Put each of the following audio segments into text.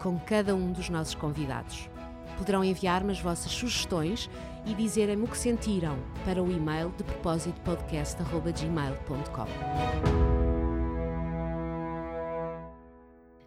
com cada um dos nossos convidados. Poderão enviar-me as vossas sugestões e dizerem-me o que sentiram para o e-mail de propósito podcast.gmail.com.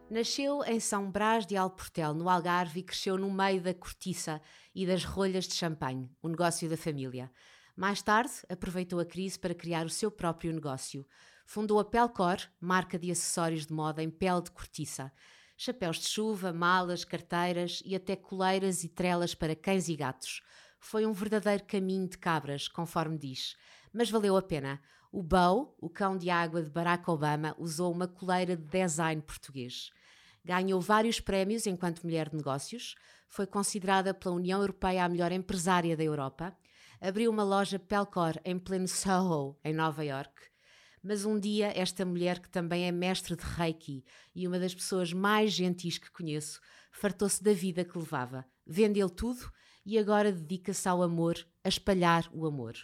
Nasceu em São Brás de Alportel, no Algarve, e cresceu no meio da cortiça e das rolhas de champanhe, o negócio da família. Mais tarde, aproveitou a crise para criar o seu próprio negócio. Fundou a Pelcor, marca de acessórios de moda em pele de cortiça. Chapéus de chuva, malas, carteiras e até coleiras e trelas para cães e gatos. Foi um verdadeiro caminho de cabras, conforme diz. Mas valeu a pena. O Bow, o cão de água de Barack Obama, usou uma coleira de design português. Ganhou vários prémios enquanto mulher de negócios, foi considerada pela União Europeia a melhor empresária da Europa, abriu uma loja Pelcor em pleno Soho, em Nova York. Mas um dia, esta mulher, que também é mestre de Reiki e uma das pessoas mais gentis que conheço, fartou-se da vida que levava, vendeu tudo e agora dedica-se ao amor, a espalhar o amor.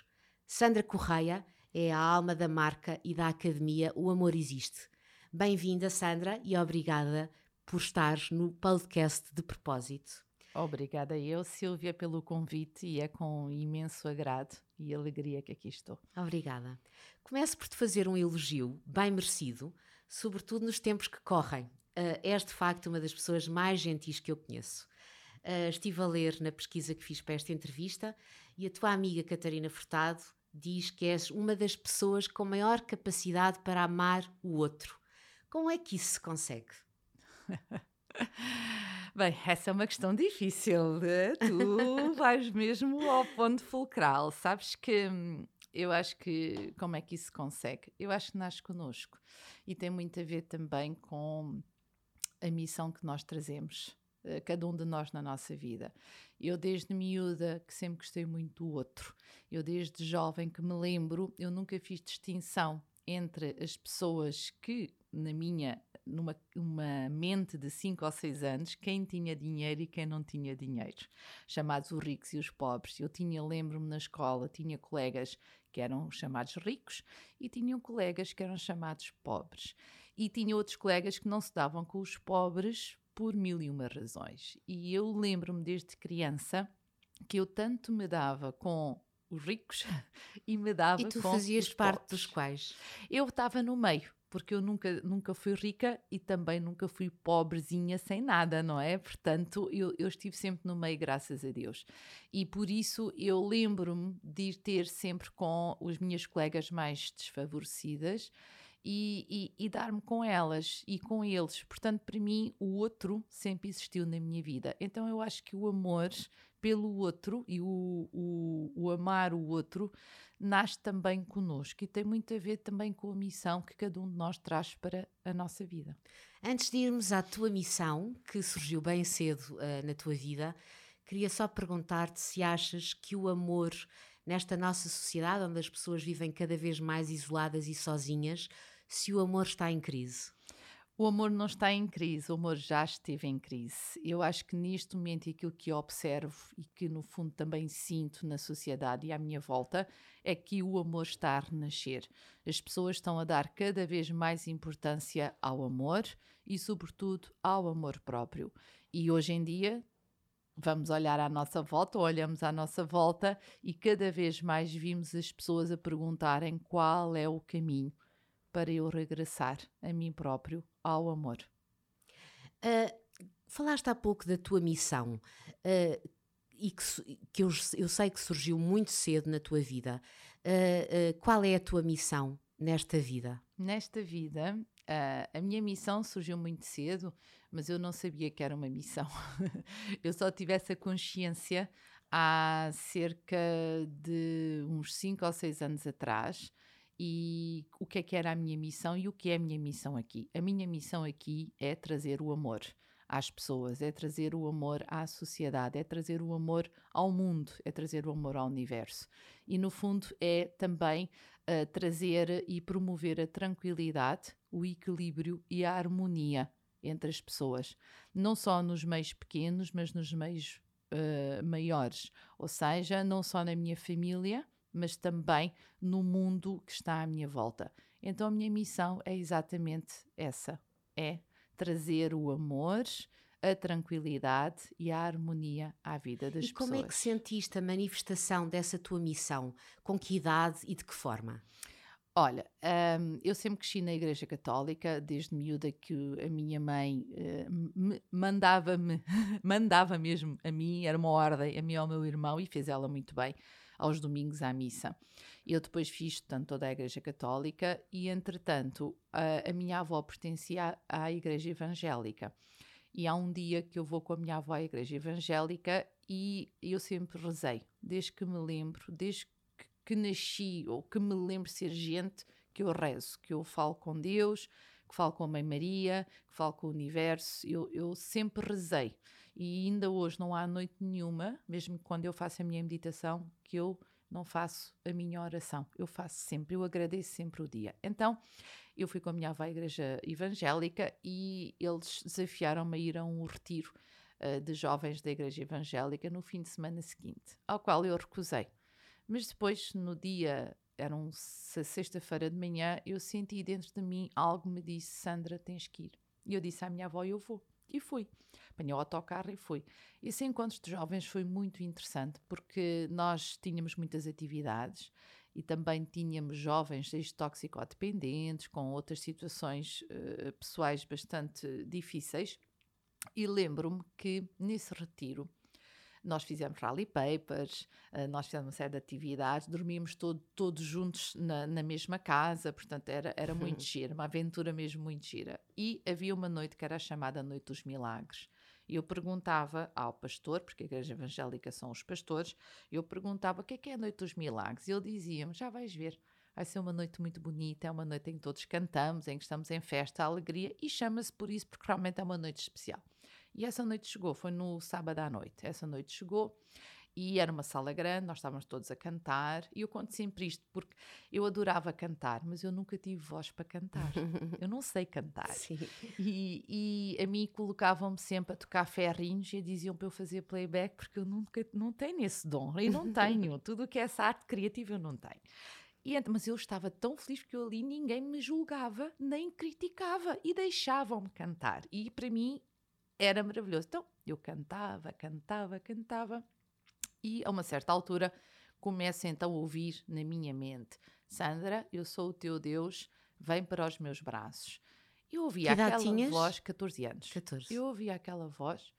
Sandra Correia é a alma da marca e da academia O Amor Existe. Bem-vinda, Sandra, e obrigada por estar no podcast de propósito. Obrigada eu, Silvia, pelo convite e é com imenso agrado e alegria que aqui estou. Obrigada. Começo por te fazer um elogio bem merecido, sobretudo nos tempos que correm. Uh, és de facto uma das pessoas mais gentis que eu conheço. Uh, estive a ler na pesquisa que fiz para esta entrevista e a tua amiga Catarina Furtado diz que és uma das pessoas com maior capacidade para amar o outro. Como é que isso se consegue? Bem, essa é uma questão difícil. Né? Tu vais mesmo ao ponto fulcral. Sabes que hum, eu acho que como é que isso se consegue? Eu acho que nasce connosco e tem muito a ver também com a missão que nós trazemos, eh, cada um de nós na nossa vida. Eu, desde miúda, que sempre gostei muito do outro, eu, desde jovem que me lembro, eu nunca fiz distinção entre as pessoas que, na minha numa uma mente de 5 ou 6 anos quem tinha dinheiro e quem não tinha dinheiro, chamados os ricos e os pobres. Eu tinha, lembro-me na escola, tinha colegas que eram chamados ricos e tinham colegas que eram chamados pobres. E tinha outros colegas que não se davam com os pobres por mil e uma razões. E eu lembro-me desde criança que eu tanto me dava com os ricos e me dava com os E tu fazias parte pobres. dos quais? Eu estava no meio porque eu nunca, nunca fui rica e também nunca fui pobrezinha sem nada, não é? Portanto, eu, eu estive sempre no meio, graças a Deus. E por isso eu lembro-me de ter sempre com as minhas colegas mais desfavorecidas e, e, e dar-me com elas e com eles. Portanto, para mim, o outro sempre existiu na minha vida. Então, eu acho que o amor pelo outro e o, o, o, amar o outro nasce também conosco e tem muito a ver também com a missão que cada um de nós traz para a nossa vida. Antes de irmos à tua missão, que surgiu bem cedo uh, na tua vida, queria só perguntar-te se achas que o amor nesta nossa sociedade, onde as pessoas vivem cada vez mais isoladas e sozinhas, se o amor está em crise? O amor não está em crise, o amor já esteve em crise. Eu acho que neste momento aquilo que observo e que no fundo também sinto na sociedade e à minha volta é que o amor está a renascer. As pessoas estão a dar cada vez mais importância ao amor e, sobretudo, ao amor próprio. E hoje em dia vamos olhar à nossa volta, olhamos à nossa volta e cada vez mais vimos as pessoas a perguntarem qual é o caminho para eu regressar a mim próprio ao amor. Uh, falaste há pouco da tua missão uh, e que, que eu, eu, sei que surgiu muito cedo na tua vida. Uh, qual é a tua missão nesta vida? Nesta vida, a minha missão surgiu muito cedo, mas eu não sabia que era uma missão. eu só tive essa consciência há cerca de uns 5 ou 6 anos atrás e o que é que era a minha missão e o que é a minha missão aqui. A minha missão aqui é trazer o amor às pessoas, é trazer o amor à sociedade, é trazer o amor ao mundo, é trazer o amor ao universo. E no fundo é também uh, trazer e promover a tranquilidade, o equilíbrio e a harmonia entre as pessoas, não só nos meios pequenos, mas nos meios uh, maiores, ou seja, não só na minha família, mas também no mundo que está à minha volta. Então a minha missão é exatamente essa: é trazer o amor, a tranquilidade e a harmonia à vida das pessoas. E como é que sentiste a manifestação dessa tua missão? Com que idade e de que forma? Olha, um, eu sempre cresci na Igreja Católica, desde miúda que a minha mãe uh, mandava-me, mandava mesmo a mim, era uma ordem, a mim e ao meu irmão, e fez ela muito bem, aos domingos à missa. Eu depois fiz tanto toda a Igreja Católica e, entretanto, a, a minha avó pertencia à, à Igreja Evangélica. E há um dia que eu vou com a minha avó à Igreja Evangélica e eu sempre rezei, desde que me lembro, desde que nasci ou que me lembro ser gente, que eu rezo, que eu falo com Deus, que falo com a Mãe Maria, que falo com o universo. Eu, eu sempre rezei. E ainda hoje não há noite nenhuma, mesmo quando eu faço a minha meditação, que eu não faço a minha oração. Eu faço sempre, eu agradeço sempre o dia. Então, eu fui com a minha avó à igreja evangélica e eles desafiaram-me a ir a um retiro uh, de jovens da igreja evangélica no fim de semana seguinte, ao qual eu recusei. Mas depois, no dia, era um sexta-feira de manhã, eu senti dentro de mim algo me disse: Sandra, tens que ir. E eu disse à minha avó: Eu vou. E fui. Apanhei o autocarro e fui. Esse encontro de jovens foi muito interessante porque nós tínhamos muitas atividades e também tínhamos jovens desde toxicodependentes, com outras situações uh, pessoais bastante difíceis. E lembro-me que nesse retiro nós fizemos rally papers, uh, nós fizemos uma série de atividades, dormíamos todo, todos juntos na, na, mesma casa, portanto era, era muito gira, uma aventura mesmo muito gira. E havia uma noite que era a chamada Noite dos Milagres. E eu perguntava ao pastor, porque a igreja evangélica são os pastores, eu perguntava o que é que é a Noite dos Milagres. E ele dizia-me: já vais ver, vai ser uma noite muito bonita, é uma noite em que todos cantamos, em que estamos em festa, alegria, e chama-se por isso porque realmente é uma noite especial. E essa noite chegou, foi no sábado à noite. Essa noite chegou e era uma sala grande, nós estávamos todos a cantar. E eu conto sempre isto porque eu adorava cantar, mas eu nunca tive voz para cantar. eu não sei cantar. E, e, a mim colocavam-me sempre a tocar ferrinhos e diziam para eu fazer playback porque eu nunca não tenho esse dom. E não tenho. Tudo o que é essa arte criativa eu não tenho. E, mas eu estava tão feliz porque eu ali ninguém me julgava nem criticava e deixavam-me cantar. E para mim era maravilhoso. Então eu cantava, cantava, cantava e a uma certa altura começo então a ouvir na minha mente: Sandra, eu sou o teu Deus, vem para os meus braços. Eu ouvia aquela tinhas? voz, 14 anos. 14. Eu ouvia aquela voz,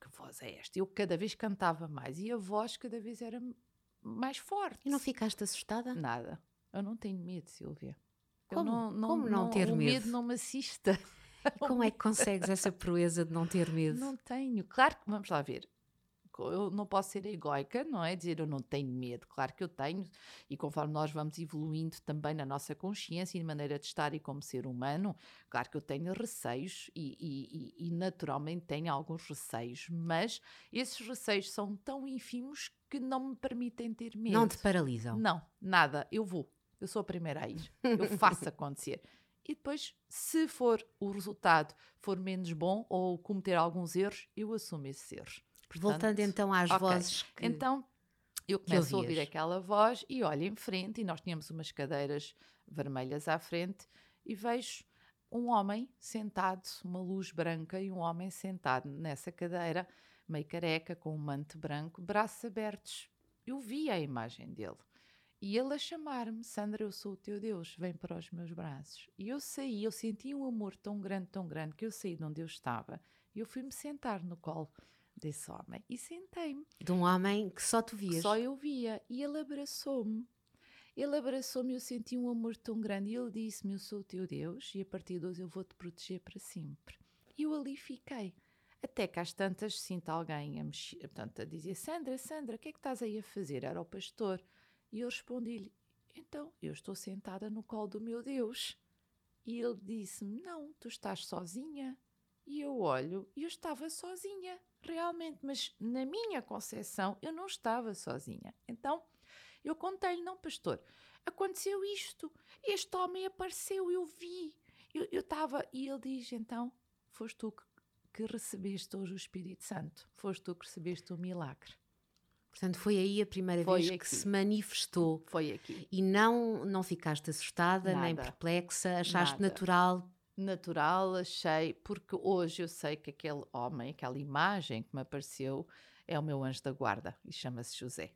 que voz é esta? Eu cada vez cantava mais e a voz cada vez era mais forte. E não ficaste assustada? Nada. Eu não tenho medo, Silvia. Como não, não, Como não, não ter medo? Medo não me assista. Como é que consegues essa proeza de não ter medo? Não tenho. Claro que, vamos lá ver. Eu não posso ser egoica, não é? Dizer eu não tenho medo. Claro que eu tenho, e conforme nós vamos evoluindo também na nossa consciência e na maneira de estar e como ser humano, claro que eu tenho receios e, e, e naturalmente tenho alguns receios, mas esses receios são tão ínfimos que não me permitem ter medo. Não te paralisam? Não, nada. Eu vou. Eu sou a primeira a ir. Eu faço acontecer e depois, se for o resultado for menos bom ou cometer alguns erros, eu assumo esses erros. Portanto, Voltando então às okay. vozes que Então, eu começo a ouvir aquela voz e olho em frente e nós tínhamos umas cadeiras vermelhas à frente e vejo um homem sentado, uma luz branca e um homem sentado nessa cadeira, meio careca, com um manto branco, braços abertos. Eu vi a imagem dele. E ele a chamar-me, Sandra, eu sou o teu Deus, vem para os meus braços. E eu saí, eu senti um amor tão grande, tão grande, que eu saí de onde eu estava e eu fui-me sentar no colo desse homem e sentei-me. De um homem que só tu vias? Só eu via. E ele abraçou-me. Ele abraçou-me e eu senti um amor tão grande. E ele disse-me: Eu sou o teu Deus e a partir de hoje eu vou-te proteger para sempre. E eu ali fiquei. Até que às tantas sinto alguém a mexer, portanto, a dizer: Sandra, Sandra, o que é que estás aí a fazer? Era o pastor. E eu respondi-lhe: Então, eu estou sentada no colo do meu Deus. E ele disse-me: Não, tu estás sozinha. E eu olho e eu estava sozinha, realmente, mas na minha concepção eu não estava sozinha. Então eu contei-lhe, não, pastor, aconteceu isto, este homem apareceu, eu vi, eu estava. E ele diz: então, foste tu que, que recebeste hoje o Espírito Santo, foste tu que recebeste o milagre. Portanto, foi aí a primeira foi vez aqui. que se manifestou. Foi aqui. E não, não ficaste assustada, Nada. nem perplexa, achaste Nada. natural natural, achei, porque hoje eu sei que aquele homem, aquela imagem que me apareceu, é o meu anjo da guarda e chama-se José.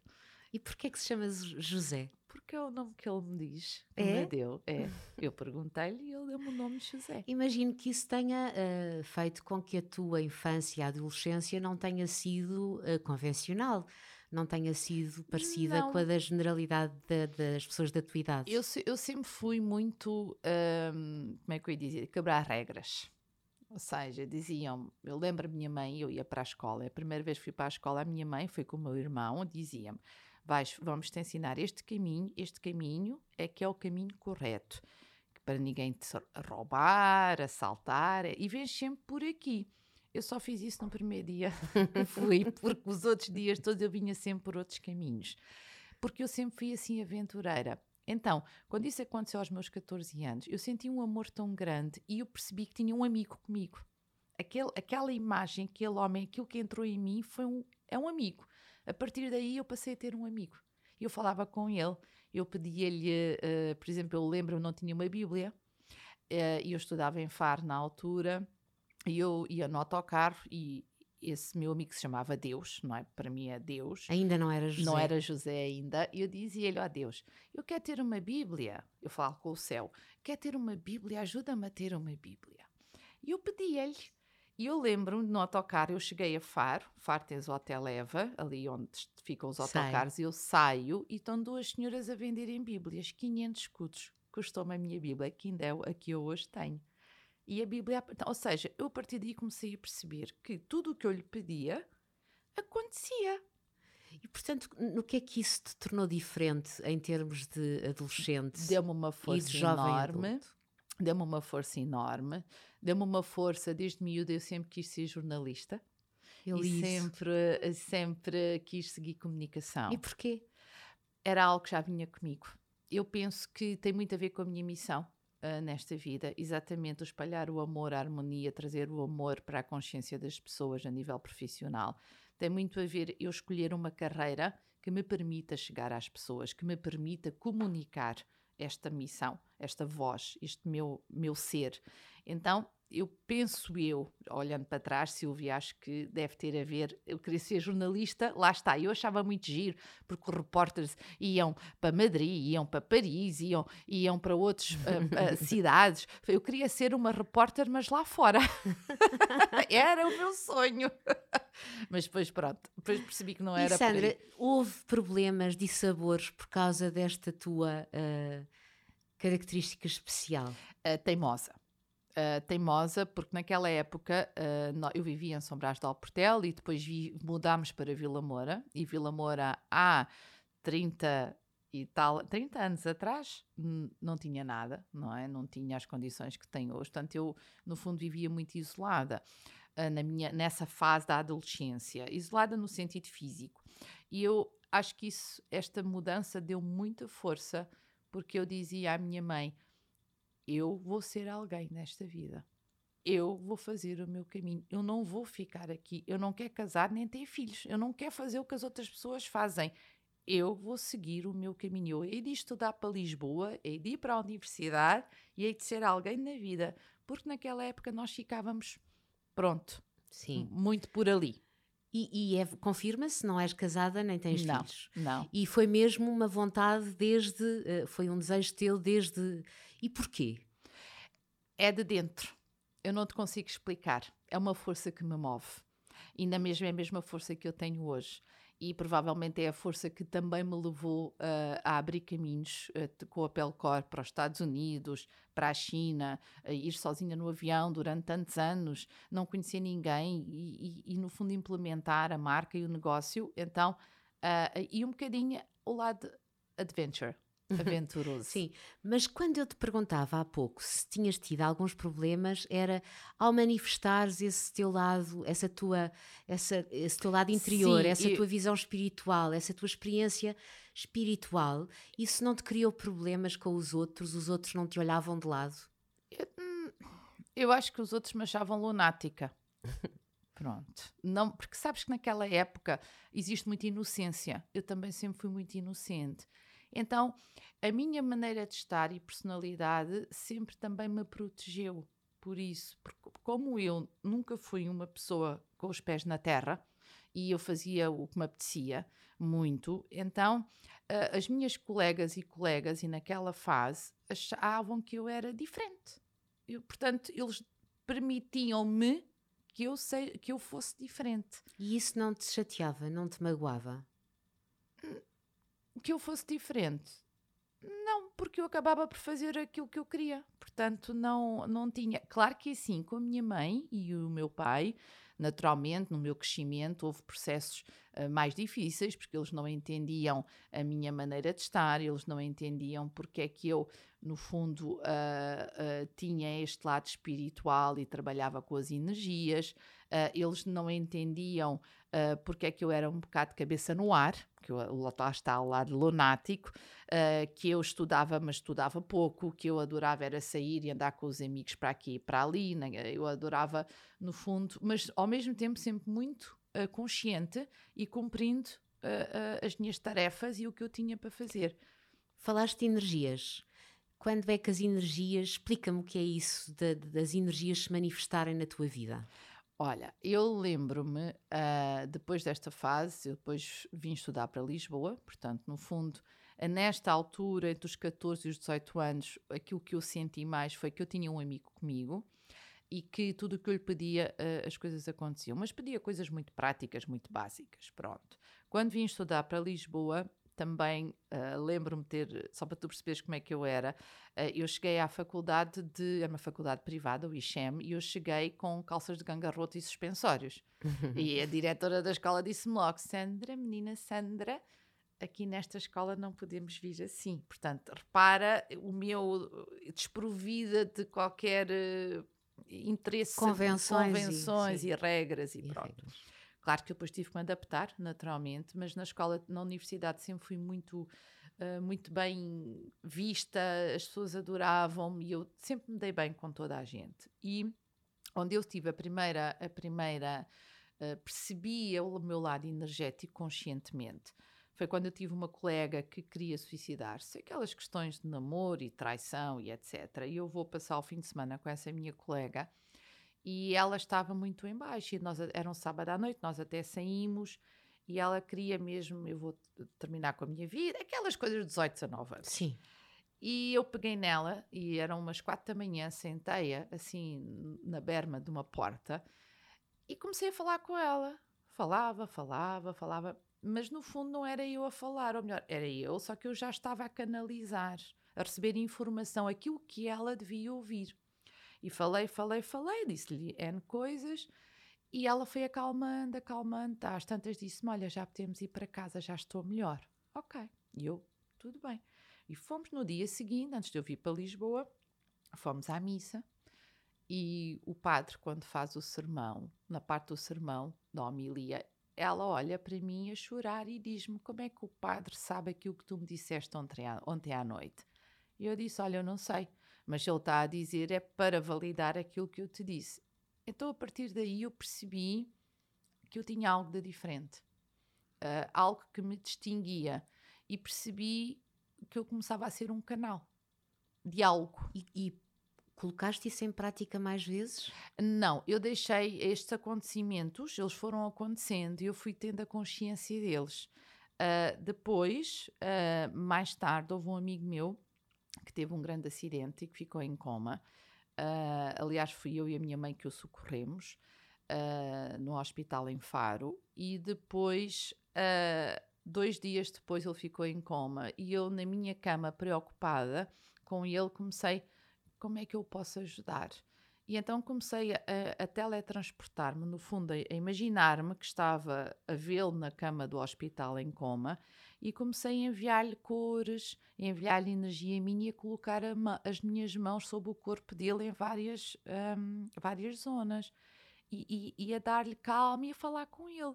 E porquê que se chama José? Porque é o nome que ele me diz, é? me deu. É. Eu perguntei-lhe e ele deu-me o nome de José. Imagino que isso tenha uh, feito com que a tua infância e adolescência não tenha sido uh, convencional não tenha sido parecida não. com a da generalidade da, das pessoas da tua idade? Eu, eu sempre fui muito, hum, como é que eu ia dizer, quebrar regras. Ou seja, diziam, eu lembro a minha mãe, eu ia para a escola, a primeira vez que fui para a escola, a minha mãe foi com o meu irmão, dizia-me, vamos te ensinar este caminho, este caminho é que é o caminho correto, para ninguém te roubar, assaltar, e vens sempre por aqui. Eu só fiz isso no primeiro dia que fui, porque os outros dias todos eu vinha sempre por outros caminhos. Porque eu sempre fui assim aventureira. Então, quando isso aconteceu aos meus 14 anos, eu senti um amor tão grande e eu percebi que tinha um amigo comigo. Aquele, aquela imagem, aquele homem, aquilo que entrou em mim foi um, é um amigo. A partir daí eu passei a ter um amigo. Eu falava com ele, eu pedia-lhe, uh, por exemplo, eu lembro, eu não tinha uma Bíblia, uh, e eu estudava em Faro na altura, e eu ia no autocarro e esse meu amigo se chamava Deus, não é? Para mim é Deus. Ainda não era José. Não era José ainda. E eu dizia-lhe, ó oh, Deus, eu quero ter uma Bíblia. Eu falo com o céu. Quero ter uma Bíblia, ajuda-me a ter uma Bíblia. E eu pedi-lhe. E eu lembro-me, no autocarro, eu cheguei a Faro. Faro tens o Hotel Eva, ali onde ficam os autocarros. E eu saio e estão duas senhoras a venderem Bíblias. 500 escudos custou-me a minha Bíblia, que ainda é a que eu hoje tenho. E a Bíblia, então, ou seja, eu a partir daí comecei a perceber que tudo o que eu lhe pedia acontecia. E portanto, no que é que isso te tornou diferente em termos de adolescente? Deu-me uma força enorme. Deu-me uma força enorme. Deu-me uma força, desde miúdo eu sempre quis ser jornalista. Eu e sempre, sempre quis seguir comunicação. E porquê? Era algo que já vinha comigo. Eu penso que tem muito a ver com a minha missão uh, nesta vida, exatamente o espalhar o amor, a harmonia, trazer o amor para a consciência das pessoas a nível profissional. Tem muito a ver eu escolher uma carreira que me permita chegar às pessoas, que me permita comunicar esta missão, esta voz, este meu, meu ser. Então, eu penso eu, olhando para trás, Silvia, acho que deve ter a ver. Eu queria ser jornalista, lá está. Eu achava muito giro, porque os repórteres iam para Madrid, iam para Paris, iam, iam para outras uh, uh, cidades. Eu queria ser uma repórter, mas lá fora. era o meu sonho. mas depois, pronto, depois percebi que não era. E Sandra, houve problemas de sabores por causa desta tua uh, característica especial? teimosa uh, teimosa, porque naquela época uh, eu vivia em São Brás de Alportel e depois vi, mudámos para Vila Moura. E Vila Moura há 30 e tal, 30 anos atrás não tinha nada, não é? Não tinha as condições que tenho hoje. Portanto, eu, no fundo, vivia muito isolada. Uh, na minha, nessa fase da adolescência, isolada no sentido físico. E eu acho que isso, esta mudança deu muita força, porque eu dizia à minha mãe: eu vou ser alguém nesta vida. Eu vou fazer o meu caminho. Eu não vou ficar aqui. Eu não quero casar nem ter filhos. Eu não quero fazer o que as outras pessoas fazem. Eu vou seguir o meu caminho. Eu hei de estudar para Lisboa, hei de ir para a universidade e hei de ser alguém na vida. Porque naquela época nós ficávamos, pronto, Sim. muito por ali. E, e é, confirma-se, não és casada nem tens não, filhos. Não. E foi mesmo uma vontade desde, uh, foi um desejo teu desde. E porquê? É de dentro. Eu não te consigo explicar. É uma força que me move. Ainda mesmo é a mesma força que eu tenho hoje e provavelmente é a força que também me levou uh, a abrir caminhos uh, com a Pelcor para os Estados Unidos, para a China, a ir sozinha no avião durante tantos anos, não conhecer ninguém e, e, e no fundo implementar a marca e o negócio. Então, uh, e um bocadinho o lado adventure. aventuroso. Sim, mas quando eu te perguntava há pouco se tinhas tido alguns problemas, era ao manifestares esse teu lado, essa tua, essa, esse teu lado interior, Sim, essa eu... tua visão espiritual, essa tua experiência espiritual, isso não te criou problemas com os outros? Os outros não te olhavam de lado? Eu, hum, eu acho que os outros me achavam lunática. Pronto. Não, porque sabes que naquela época existe muita inocência. Eu também sempre fui muito inocente. Então, a minha maneira de estar e personalidade sempre também me protegeu por isso. Porque como eu nunca fui uma pessoa com os pés na terra e eu fazia o que me apetecia muito, então as minhas colegas e colegas, e naquela fase, achavam que eu era diferente. Eu, portanto, eles permitiam-me que que eu fosse diferente. E isso não te chateava, não te magoava? Que eu fosse diferente? Não, porque eu acabava por fazer aquilo que eu queria. Portanto, não, não tinha. Claro que assim, com a minha mãe e o meu pai, naturalmente, no meu crescimento, houve processos uh, mais difíceis, porque eles não entendiam a minha maneira de estar, eles não entendiam porque é que eu, no fundo, uh, uh, tinha este lado espiritual e trabalhava com as energias, eles não entendiam porque é que eu era um bocado de cabeça no ar, que eu, lá está o lado lunático, uh, que eu estudava, mas estudava pouco, que eu adorava era sair e andar com os amigos para aqui e para ali, né? eu adorava, no fundo, mas ao mesmo tempo sempre muito uh, consciente e cumprindo uh, as minhas tarefas e o que eu tinha para fazer. Falaste de energias. Quando é que as energias, explica-me o que é isso de, de, das energias se manifestarem na tua vida? Olha, eu lembro-me, uh, depois desta fase, eu depois vim estudar para Lisboa, portanto, no fundo, nesta altura, entre os 14 e os 18 anos, aquilo que eu senti mais foi que eu tinha um amigo comigo e que tudo o que eu lhe pedia, uh, as coisas aconteciam. Mas pedia coisas muito práticas, muito básicas, pronto. Quando vim estudar para Lisboa, também uh, lembro-me ter, só para tu perceberes como é que eu era, uh, eu cheguei à faculdade de, era uma faculdade privada, o ICHEM, e eu cheguei com calças de gangarroto e suspensórios. e a diretora da escola disse-me logo, Sandra, menina Sandra, aqui nesta escola não podemos vir assim. Portanto, repara o meu desprovida de qualquer uh, interesse, convenções, convenções e, e, regras e, e pronto. Regras. Claro que eu depois tive que me adaptar, naturalmente, mas na escola, na universidade, sempre fui muito, uh, muito bem vista, as pessoas adoravam-me e eu sempre me dei bem com toda a gente. E onde eu tive a primeira, a primeira uh, percebi o meu lado energético conscientemente. Foi quando eu tive uma colega que queria suicidar-se, aquelas questões de namoro e traição e etc. E eu vou passar o fim de semana com essa minha colega e ela estava muito em baixo. E nós, era um sábado à noite, nós até saímos e ela queria mesmo, eu vou terminar com a minha vida, aquelas coisas de 18, 19 anos. Sim. E eu peguei nela, e eram umas quatro da manhã, sentei-a, assim, na berma de uma porta, e comecei a falar com ela. Falava, falava, falava, mas no fundo não era eu a falar, ou melhor, era eu, só que eu já estava a canalizar, a receber informação, aquilo que ela devia ouvir. E falei, falei, falei, disse-lhe N coisas e ela foi acalmando, acalmando. Às tantas disse-me: Olha, já podemos ir para casa, já estou melhor. Ok. E eu, tudo bem. E fomos no dia seguinte, antes de eu vir para Lisboa, fomos à missa. E o padre, quando faz o sermão, na parte do sermão, da homilia, ela olha para mim a chorar e diz-me: Como é que o padre sabe aquilo que tu me disseste ontem à, ontem à noite? E eu disse: Olha, eu não sei mas ele está a dizer é para validar aquilo que eu te disse. Então, a partir daí, eu percebi que eu tinha algo de diferente, uh, algo que me distinguia, e percebi que eu começava a ser um canal de algo. E, e colocaste isso em prática mais vezes? Não, eu deixei estes acontecimentos, eles foram acontecendo e eu fui tendo a consciência deles. Uh, depois, uh, mais tarde, houve um amigo meu que teve um grande acidente e que ficou em coma. Uh, aliás, fui eu e a minha mãe que o socorremos uh, no hospital em Faro e depois, uh, dois dias depois, ele ficou em coma e eu, na minha cama, preocupada com ele, comecei: como é que eu posso ajudar? E então comecei a, a teletransportar-me, no fundo, a, a imaginar-me que estava a vê-lo na cama do hospital em coma e comecei a enviar-lhe cores, a enviar-lhe energia minha e a colocar a as minhas mãos sobre o corpo dele em várias, um, várias zonas e, e, e a dar-lhe calma e a falar com ele.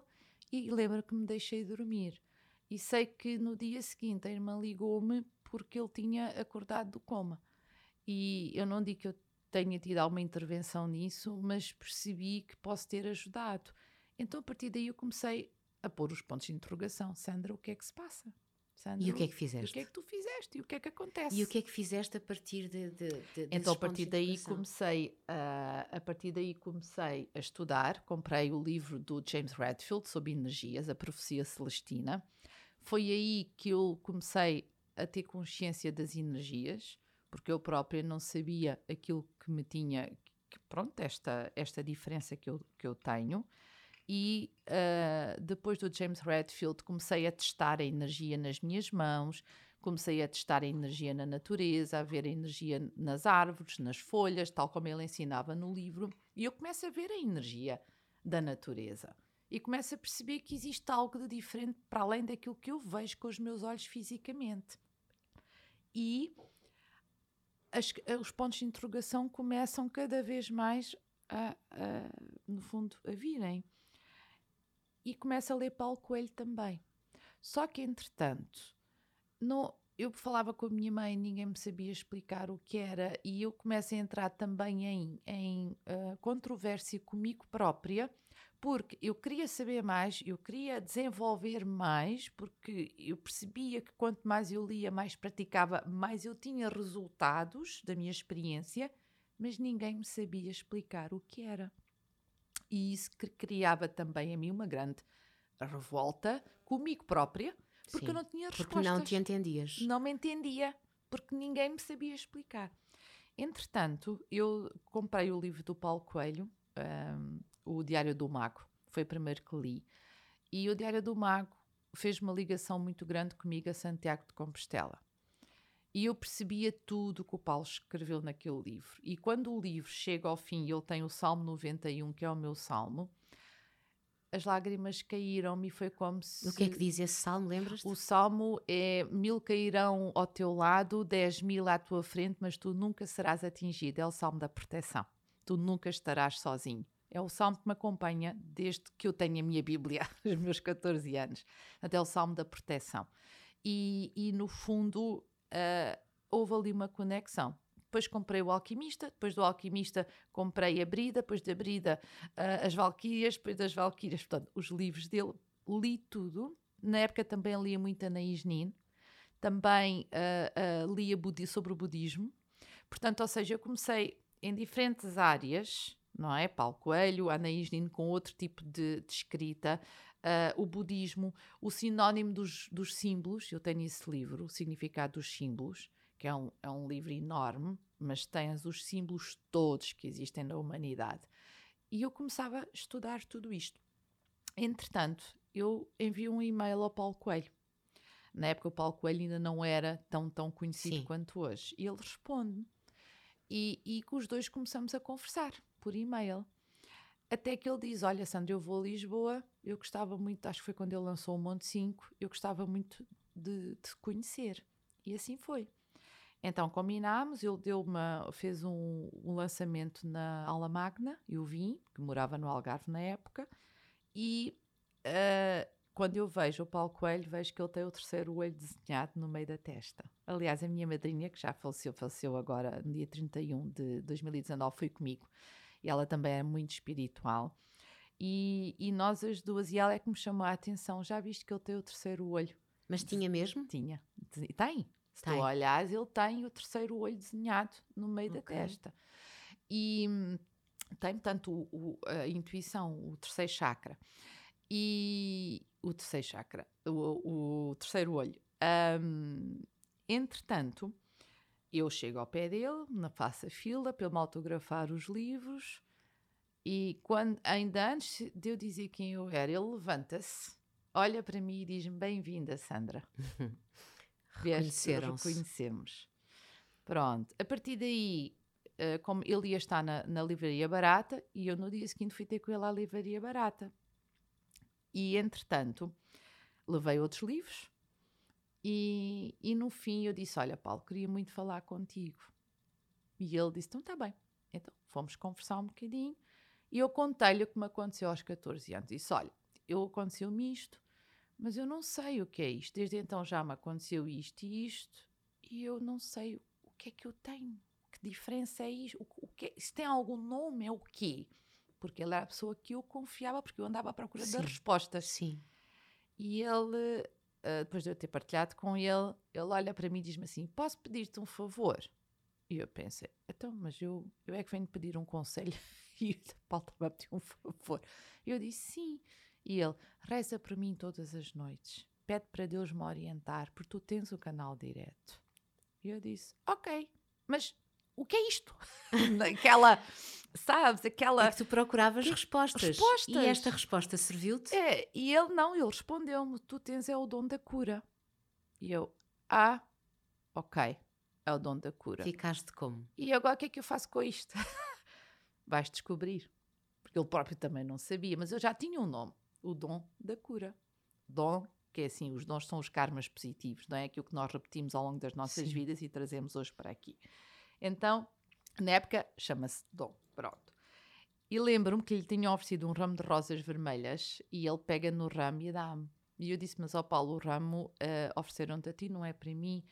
E lembro que me deixei dormir. E sei que no dia seguinte a irmã ligou-me porque ele tinha acordado do coma. E eu não digo que eu tenha tido alguma intervenção nisso, mas percebi que posso ter ajudado. Então a partir daí eu comecei a pôr os pontos de interrogação. Sandra, o que é que se passa? Sandra, e o que é que fizeste? O que é que tu fizeste? E o que é que acontece? E o que é que fizeste a partir de, de, de Então a partir daí comecei a, a partir daí comecei a estudar, comprei o livro do James Redfield sobre energias, a profecia celestina. Foi aí que eu comecei a ter consciência das energias, porque eu própria não sabia aquilo que me tinha, que, pronto, esta esta diferença que eu que eu tenho e uh, depois do James Redfield comecei a testar a energia nas minhas mãos, comecei a testar a energia na natureza, a ver a energia nas árvores, nas folhas, tal como ele ensinava no livro, e eu começo a ver a energia da natureza. E começo a perceber que existe algo de diferente para além daquilo que eu vejo com os meus olhos fisicamente. E as, os pontos de interrogação começam cada vez mais a, a, no fundo, a virem e começo a ler Paulo Coelho também. Só que, entretanto, não, eu falava com a minha mãe, ninguém me sabia explicar o que era, e eu começo a entrar também em, em uh, controvérsia comigo própria, porque eu queria saber mais, eu queria desenvolver mais, porque eu percebia que quanto mais eu lia, mais praticava, mais eu tinha resultados da minha experiência, mas ninguém me sabia explicar o que era e isso criava também em mim uma grande revolta comigo própria, porque Sim, eu não tinha respostas. Porque não te entendias. Não me entendia, porque ninguém me sabia explicar. Entretanto, eu comprei o livro do Paulo Coelho, um, o Diário do Mago, foi o primeiro que li, e o Diário do Mago fez uma ligação muito grande comigo a Santiago de Compostela. E eu percebia tudo que o Paulo escreveu naquele livro. E quando o livro chega ao fim e ele tem o Salmo 91, que é o meu salmo, as lágrimas caíram-me e foi como se. O que é que diz esse salmo, lembras-te? O salmo é: mil cairão ao teu lado, dez mil à tua frente, mas tu nunca serás atingido. É o salmo da proteção. Tu nunca estarás sozinho. É o salmo que me acompanha desde que eu tenho a minha Bíblia, os meus 14 anos. Até o salmo da proteção. E, e no fundo, uh, houve ali uma conexão. Depois comprei o Alquimista, depois do Alquimista comprei a Brida, depois da Brida uh, as Valquírias, depois das Valquírias, portanto, os livros dele, li tudo. Na época também lia muito Anaïs Nin, também uh, uh, lia sobre o budismo. Portanto, ou seja, eu comecei em diferentes áreas, não é? Paulo Coelho, Anaïs Nin com outro tipo de, de escrita, uh, o budismo, o sinónimo dos, dos, símbolos. Eu tenho esse livro, O Significado dos Símbolos, que é um, é um livro enorme, mas tens os símbolos todos que existem na humanidade. E eu começava a estudar tudo isto. Entretanto, eu envio um e-mail ao Paulo Coelho. Na época, o Paulo Coelho ainda não era tão, tão conhecido Sim. quanto hoje. E ele responde. E, e os dois começamos a conversar por e-mail. Até que ele diz: Olha, Sandra, eu vou a Lisboa. Eu gostava muito, acho que foi quando ele lançou o Monte 5, eu gostava muito de te conhecer. E assim foi. Então combinámos, ele deu uma, fez um, um, lançamento na Aula Magna, eu vim, que morava no Algarve na época, e uh, quando eu vejo o Paulo Coelho, vejo que ele tem o terceiro olho desenhado no meio da testa. Aliás, a minha madrinha, que já faleceu, faleceu agora no dia 31 de 2019, foi comigo e ela também é muito espiritual. E, e nós as duas, e ela é que me chamou a atenção: já viste que ele tem o terceiro olho? Mas tinha mesmo? Tinha. Tem. Se tem. tu olhares, ele tem o terceiro olho desenhado no meio okay. da testa. E tem, portanto, o, o, a intuição, o terceiro chakra. E o terceiro chakra, o, o terceiro olho. Um, entretanto, eu chego ao pé dele, na faço a fila para ele me autografar os livros e quando, ainda antes de eu dizer quem eu era, ele levanta-se, olha para mim e diz-me bem-vinda, Sandra. Reconheceram-se. Reconhecemos. Pronto. A partir daí, uh, como ele ia estar na, na livraria barata e eu no dia seguinte fui ter com ele à livraria barata. E, entretanto, levei outros livros E, e no fim eu disse: Olha, Paulo, queria muito falar contigo. E ele disse: Então está bem. Então fomos conversar um bocadinho. E eu contei-lhe o que me aconteceu aos 14 anos. Disse: Olha, eu aconteceu-me isto, mas eu não sei o que é isto. Desde então já me aconteceu isto e isto, e eu não sei o que é que eu tenho. Que diferença é isto? O, o que, se tem algum nome, é o quê? Porque ele era a pessoa que eu confiava, porque eu andava à procura Sim. das respostas. Sim. E ele, uh, depois de eu ter partilhado com ele, ele olha para mim e diz-me assim: Posso pedir-te um favor? E eu pensei: Então, mas eu, eu é que venho pedir um conselho e o Paulo a pedir um favor. E eu disse: Sim. E ele: Reza para mim todas as noites, pede para Deus me orientar, porque tu tens o canal direto. E eu disse: Ok, mas o que é isto? Aquela, sabes, aquela. É que tu procuravas respostas. respostas. E esta resposta serviu-te? É, e ele não, ele respondeu-me: Tu tens é o dom da cura. E eu: Ah, ok, é o dom da cura. Ficaste como? E agora o que é que eu faço com isto? Vais descobrir. Porque ele próprio também não sabia, mas eu já tinha um nome: o dom da cura. Dom, que é assim, os dons são os karmas positivos, não é? Aquilo que nós repetimos ao longo das nossas Sim. vidas e trazemos hoje para aqui. Então, na época, chama-se dom. Pronto. E lembro-me que lhe tinha oferecido um ramo de rosas vermelhas e ele pega no ramo e dá-me. E eu disse, mas ó Paulo, o ramo eh, ofereceram-te a ti, não é para mim.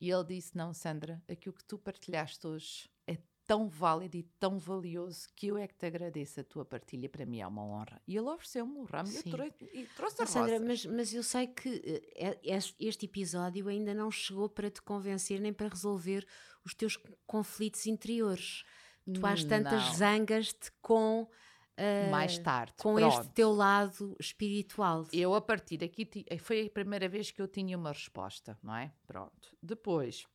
E ele disse, não Sandra, aquilo que tu partilhaste hoje é tão válido e tão valioso que eu é que te agradeço a tua partilha, para mim é uma honra. E ele ofereceu-me o ramo e eu Sim. trouxe, e trouxe a Sandra, mas, mas eu sei que eh, é- es- este episódio ainda não chegou para te convencer nem para resolver os teus conflitos interiores. Tu às tantas zangas-te com, eh, Mais tarde, com pronto. este teu lado espiritual. Eu, a partir daqui, ti- foi a primeira vez que eu tinha uma resposta, não é? Pronto. Depois,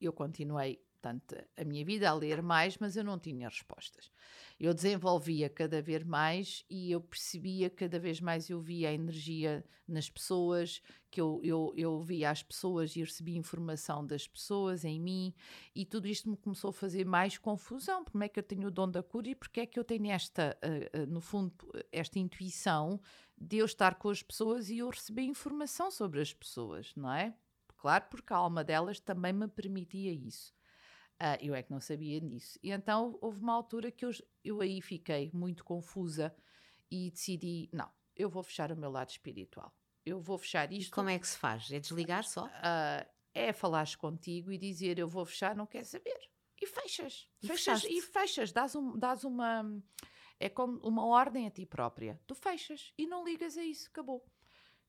eu continuei, tanto a minha vida a ler mais, mas eu não tinha respostas. Eu desenvolvia cada vez mais e eu percebia cada vez mais, eu via a energia nas pessoas, que eu, eu, eu via as pessoas e recebia informação das pessoas em mim e tudo isto me começou a fazer mais confusão. Como é que eu tenho o dom da cura e porque é que eu tenho esta, eh, eh, no fundo, esta intuição de eu estar com as pessoas e eu receber informação sobre as pessoas, não é? Claro, porque a alma delas também me permitia isso. Ah, eu é que não sabia disso. E então houve uma altura que eu, eu aí fiquei muito confusa e decidi: não, eu vou fechar o meu lado espiritual. Eu vou fechar E isto. como é que se faz? É desligar só? Ah, é falares contigo e dizer eu vou fechar, não quer saber. E fechas. E fechas fechaste. e fechas. Dás, um, dás uma. É como uma ordem a ti própria. Tu fechas e não ligas a isso, acabou.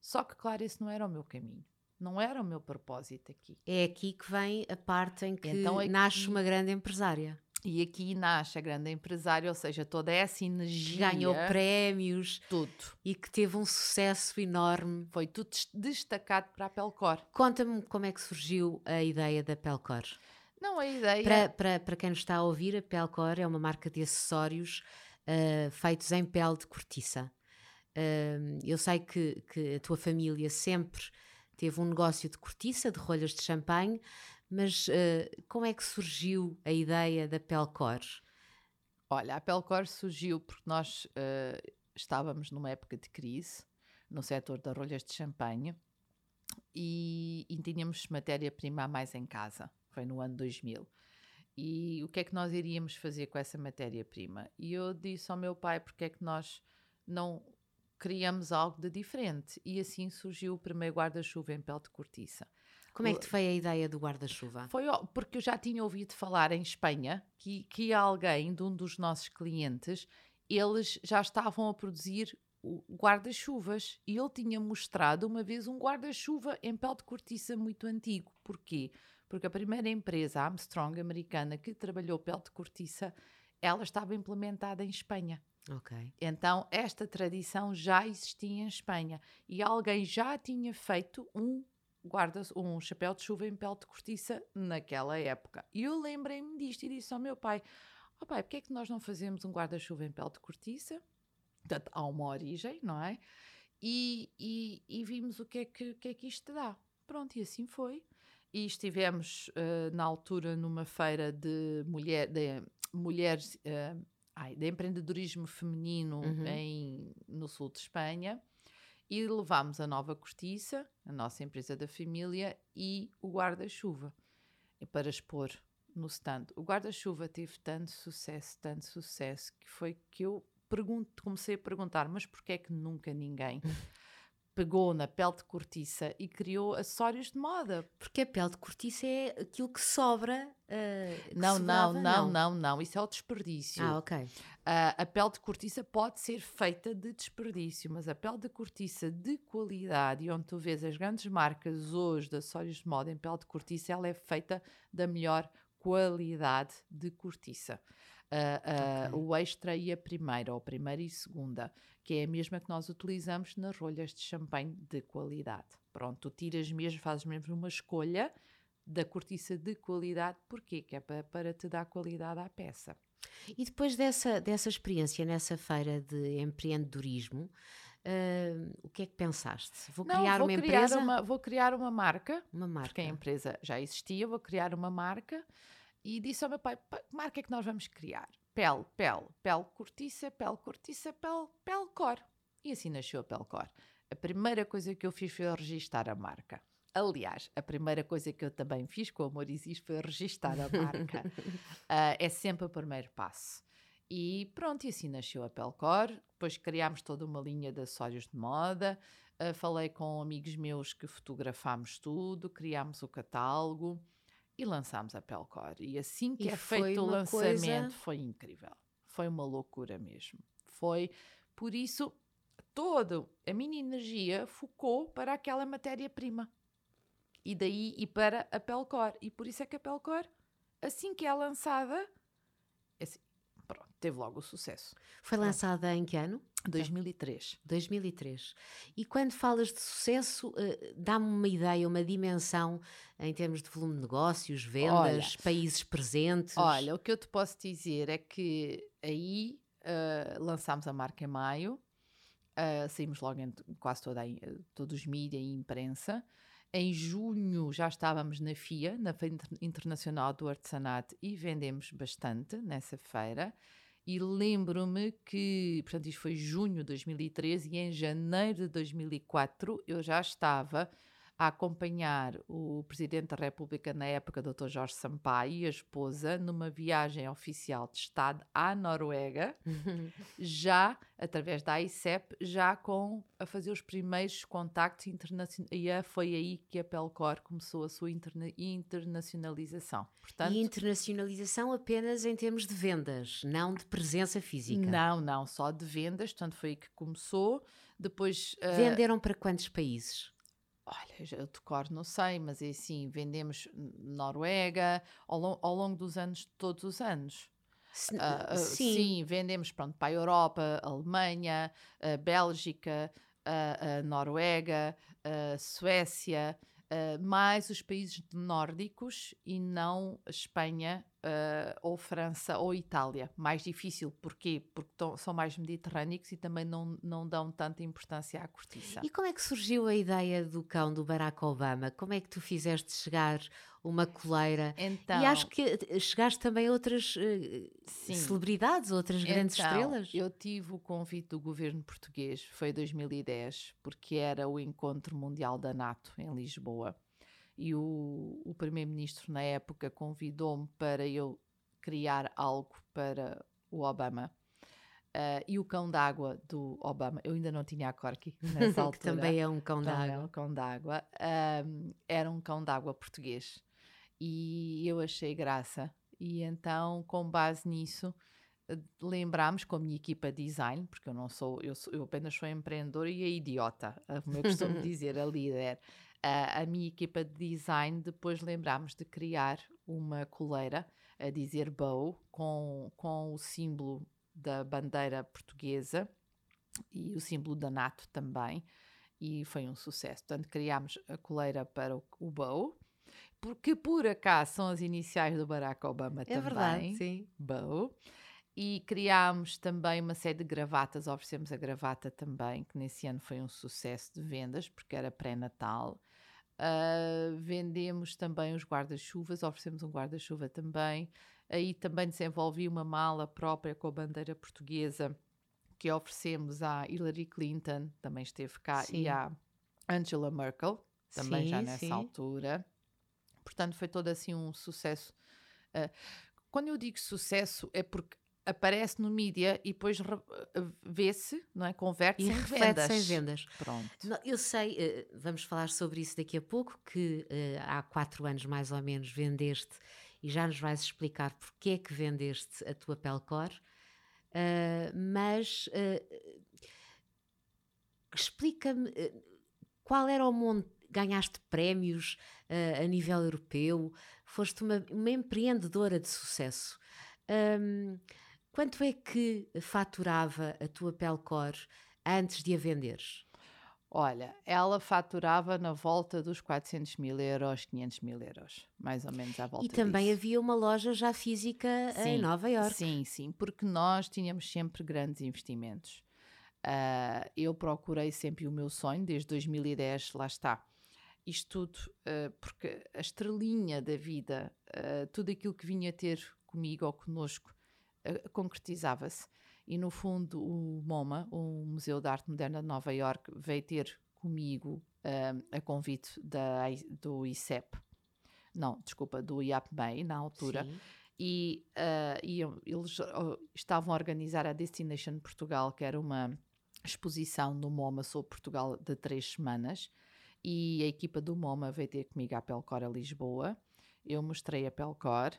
Só que, claro, esse não era o meu caminho. Não era o meu propósito aqui. É aqui que vem a parte em que Então aqui- nasce uma grande empresária. E aqui nasce a grande empresária, ou seja, toda essa energia. ganhou prémios tudo. e que teve um sucesso enorme. Foi tudo des- destacado para a Pelcor. Conta-me como é que surgiu a ideia da Pelcor. Não, a ideia. Para, para, para quem nos está a ouvir, a Pelcor é uma marca de acessórios ah, feitos em pele de cortiça. Ah, eu sei que, que a tua família sempre teve um negócio de cortiça, de rolhas de champanhe, mas ah, como é que surgiu a ideia da Pelcor? Olha, a Pelcor surgiu porque nós eh, estávamos numa época de crise no setor das rolhas de champanhe e, e tínhamos matéria-prima mais em casa. Foi no ano 2000. E o que é que nós iríamos fazer com essa matéria-prima? E eu disse ao meu pai porque é que nós não criamos algo de diferente. E assim surgiu o primeiro guarda-chuva em pele de cortiça. Como é que te veio a ideia do guarda-chuva? Foi porque eu já tinha ouvido falar em Espanha que, que alguém de um dos nossos clientes, eles já estavam a produzir guarda-chuvas e ele tinha mostrado uma vez um guarda-chuva em pele de cortiça muito antigo. Porquê? Porque a primeira empresa, a Armstrong americana, que trabalhou pele de cortiça, ela estava implementada em Espanha. Então, esta tradição já existia em Espanha e alguém já tinha feito um guarda um chapéu de chuva em pele de cortiça naquela época. E eu lembrei-me disto e disse ao meu pai: "Ó pai, porque é que nós não fazemos um guarda-chuva em pele de cortiça?" Portanto, há uma origem, não é? E, e- e vimos o que é que, que é que isto dá. Pronto, e assim foi. E estivemos eh, na altura numa feira de, mulher, de mulheres, eh, ai, de empreendedorismo feminino Uhum. em, no sul de Espanha. E levámos a nova cortiça, a nossa empresa da família, e o guarda-chuva para expor no stand. O guarda-chuva teve tanto sucesso, tanto sucesso, que foi que eu pergunto, comecei a perguntar, mas porquê é que nunca ninguém pegou na pele de cortiça e criou acessórios de moda. Porque a pele de cortiça é aquilo que sobra. Uh, que não, não, não, não, não, não, Isso é o desperdício. Ah, ok. Uh, a pele de cortiça pode ser feita de desperdício, mas a pele de cortiça de qualidade, e onde tu vês as grandes marcas hoje de acessórios de moda em pele de cortiça, ela é feita da melhor qualidade de cortiça. Uh, okay. O extra e a primeira, ou a primeira e segunda que é a mesma que nós utilizamos nas rolhas de champanhe de qualidade. Pronto, tu tiras mesmo, fazes mesmo uma escolha da cortiça de qualidade, porquê? Que é para, para te dar qualidade à peça. E depois dessa, dessa experiência nessa feira de empreendedorismo, uh, o que é que pensaste? Vou Não, criar vou uma criar empresa? Uma, vou criar uma marca, uma marca, porque a empresa já existia, vou criar uma marca e disse ao meu pai, que marca é que nós vamos criar? Pele, pele, pele cortiça, pele cortiça, pele, pele cor. E assim nasceu a pele cor. A primeira coisa que eu fiz foi registar a marca. Aliás, a primeira coisa que eu também fiz com o Amor Existe foi registar a marca. uh, é sempre o primeiro passo. E pronto, e assim nasceu a Pelcor. Depois criámos toda uma linha de acessórios de moda. Uh, falei com amigos meus que fotografámos tudo, criámos o catálogo e lançámos a Pelcor. E assim que e é feito o lançamento, coisa... foi incrível. Foi uma loucura mesmo. Foi por isso toda a minha energia focou para aquela matéria-prima. E daí e para a Pelcor. E por isso é que a Pelcor, assim que é lançada, assim, pronto, teve logo o sucesso. Foi lançada em que ano? 2003. 2003. E quando falas de sucesso, uh, dá-me uma ideia, uma dimensão em termos de volume de negócios, vendas, olha, países presentes? Olha, o que eu te posso dizer é que aí uh, lançámos a marca em maio, uh, saímos logo em quase toda a, todos os mídias e imprensa. Em junho já estávamos na FIA, na Feira Internacional do Artesanato, e vendemos bastante nessa feira. E lembro-me que, portanto, isto foi junho de 2013 e em janeiro de 2004 eu já estava a acompanhar o Presidente da República na época, Dr. Jorge Sampaio, e a esposa, numa viagem oficial de Estado à Noruega, já através da ICEP, já com a fazer os primeiros contactos internacionais. E foi aí que a Pelcor começou a sua interna internacionalização. Portanto, e internacionalização apenas em termos de vendas, não de presença física? Não, não, só de vendas, portanto foi aí que começou. Depois. Uh, Venderam para quantos países? Olha, eu de cor não sei, mas é assim, vendemos Noruega ao, long, ao longo dos anos, todos os anos. Uh, uh, sim. sim. vendemos pronto, para a Europa, a Alemanha, a Bélgica, a, a Noruega, a Suécia, mais os países nórdicos e não Espanha uh, ou França ou Itália. Mais difícil, porquê? Porque tão, são mais mediterrâneos e também não, não dão tanta importância à cortiça. E como é que surgiu a ideia do cão do Barack Obama? Como é que tu fizeste chegar uma coleira? Então, e acho que eh, chegaste também a outras uh, celebridades, outras então, grandes estrelas. Eu tive o convite do governo português, foi 2010, porque era o encontro mundial da NATO em Lisboa e o, o primeiro-ministro na época convidou-me para eu criar algo para o Obama. Uh, e o cão d'água do Obama, eu ainda não tinha a Corky nessa altura. que também é um cão d'água. É um cão d'água. Um, era um cão d'água português. E eu achei graça. E então, com base nisso, lembrámos com a minha equipa de design, porque eu não sou, eu, sou, eu apenas sou empreendedora e a idiota, como eu costumo dizer, a líder a, a minha equipa de design depois lembrámos de criar uma coleira a dizer bow com, com o símbolo da bandeira portuguesa e o símbolo da NATO também e foi um sucesso. Portanto, criámos a coleira para o, o bow, porque por acaso são as iniciais do Barack Obama é também. Verdade, sim. Bow. E criámos também uma série de gravatas, oferecemos a gravata também, que nesse ano foi um sucesso de vendas, porque era pré-natal. Uh, vendemos também os guarda-chuvas, oferecemos um guarda-chuva também. Aí também desenvolvi uma mala própria com a bandeira portuguesa que oferecemos à Hillary Clinton, também esteve cá, Sim. e à Angela Merkel, também já Sim, nessa sim. altura. Portanto, foi todo assim um sucesso. Ah, quando eu digo sucesso, é porque aparece no mídia e depois ah, vê-se, não é? Converte-se E em vendas. sem vendas. Pronto. Eu sei, eh, vamos falar sobre isso daqui a pouco, que eh, há quatro anos mais ou menos vendeste e já nos vais explicar porque é que vendeste a tua Pelcor, eh, mas eh, explica-me eh, qual era o mundo, ganhaste prémios eh, a nível europeu, foste uma, uma empreendedora de sucesso. Ahm, quanto é que faturava a tua Pelcor antes de a venderes? Olha, ela faturava na volta dos 400 mil euros, 500 mil euros, mais ou menos à volta E também disso. havia uma loja já física em Sim, Nova Iorque. Sim, sim, porque nós tínhamos sempre grandes investimentos. Ah, eu procurei sempre o meu sonho, desde 2010, lá está. Isto tudo, ah, porque a estrelinha da vida, ah, tudo aquilo que vinha ter comigo ou connosco, ah, concretizava-se. E no fundo, o MoMA, o Museu de Arte Moderna de Nova Iorque, veio ter comigo ah, a convite da, do ICEP. Não, desculpa, do IAPMEI, na altura Sim. e, ah, iam- eles estavam a organizar a Destination Portugal, que era uma exposição no MoMA sobre Portugal de três semanas, e a equipa do MoMA veio ter comigo à Pelcor a Lisboa. Eu mostrei a Pelcor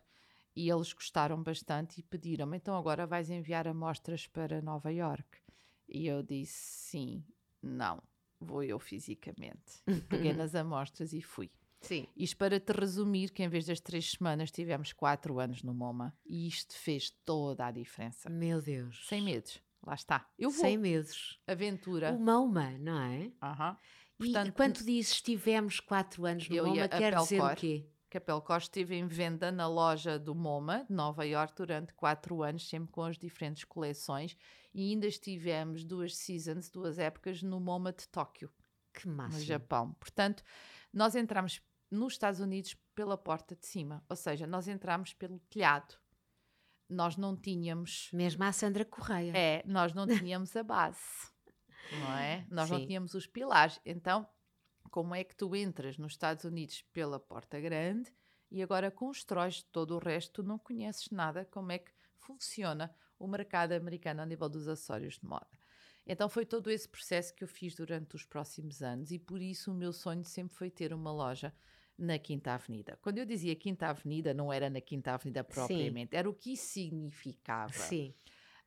e eles gostaram bastante e pediram-me, então agora vais enviar amostras para Nova York. E eu disse, sim, não, vou eu fisicamente. E peguei nas amostras e fui. Sim. Isto para te resumir que em vez das três semanas tivemos quatro anos no MoMA e isto fez toda a diferença. Meu Deus. Sem medos, lá está. Eu vou. Sem medos. Aventura. O MoMA, não é? Aham. E Portanto, quando dizes tivemos quatro anos no MoMA, quer dizer o quê? Capel Costa esteve em venda na loja do MoMA de Nova York durante quatro anos, sempre com as diferentes coleções e ainda estivemos duas seasons, duas épocas no MoMA de Tóquio. Que no máximo. Japão. Portanto, nós entramos nos Estados Unidos pela porta de cima, ou seja, nós entramos pelo telhado. Nós não tínhamos, Mesmo a Sandra Correia. é, nós não tínhamos a base, não é? Nós não Sim. tínhamos os pilares. Então, como é que tu entras nos Estados Unidos pela porta grande e agora constróis todo o resto, tu não conheces nada como é que funciona o mercado americano a nível dos acessórios de moda. Então foi todo esse processo que eu fiz durante os próximos anos e por isso o meu sonho sempre foi ter uma loja na Quinta Avenida. Quando eu dizia Quinta Avenida, não era na Quinta Avenida propriamente, era o que isso significava. Sim.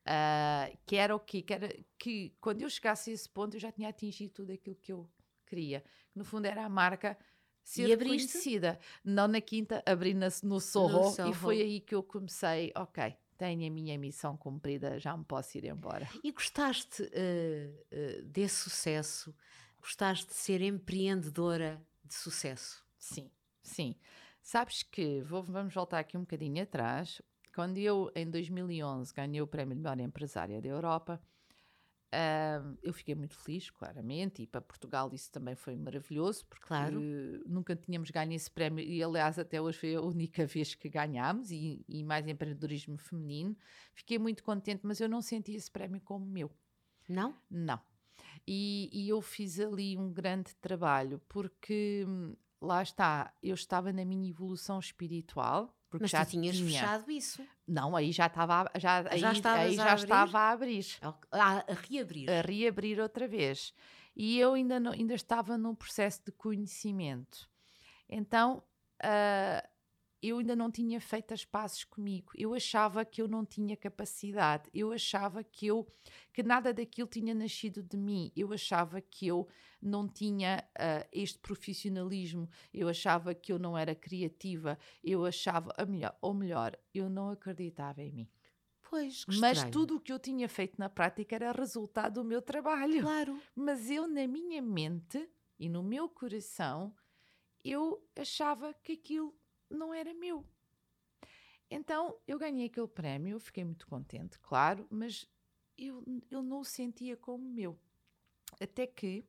Ah, que era o quê? Que, era, que quando eu chegasse a esse ponto eu já tinha atingido tudo aquilo que eu queria. Que no fundo era a marca ser reconhecida. Não na Quinta, abri na, no, Sorro, Soho. e foi aí que eu comecei, ok, tenho a minha missão cumprida, já me posso ir embora. E gostaste eh, eh, desse sucesso? Gostaste de ser empreendedora de sucesso? Sim, sim. Sabes que, vou- vamos voltar aqui um bocadinho atrás, quando eu, em 2011, ganhei o Prémio de Melhor Empresária da Europa, ahm, eu fiquei muito feliz, claramente, e para Portugal isso também foi maravilhoso, porque Claro. nunca tínhamos ganho esse prémio, e aliás até hoje foi a única vez que ganhámos, e, e mais empreendedorismo feminino. Fiquei muito contente, mas eu não senti esse prémio como meu. Não? Não. E, e eu fiz ali um grande trabalho, porque hum, lá está, eu estava na minha evolução espiritual. Porque Mas já tu tinhas tinha- fechado isso. Não, aí já estava, a- já, aí, Já aí a já abrir? estava a abrir, Ah, a reabrir. a reabrir outra vez. E eu ainda, não- ainda estava num processo de conhecimento. Então, ah, eu ainda não tinha feito as pazes comigo. Eu achava que eu não tinha capacidade. Eu achava que eu que nada daquilo tinha nascido de mim. Eu achava que eu não tinha ah, este profissionalismo. Eu achava que eu não era criativa. Eu achava, a melhor, ou melhor, eu não acreditava em mim. Pois, que Mas tudo o que eu tinha feito na prática era resultado do meu trabalho. Claro. Mas eu, na minha mente e no meu coração, eu achava que aquilo não era meu. Então eu ganhei aquele prémio, fiquei muito contente, claro, mas eu, eu não o sentia como meu. Até que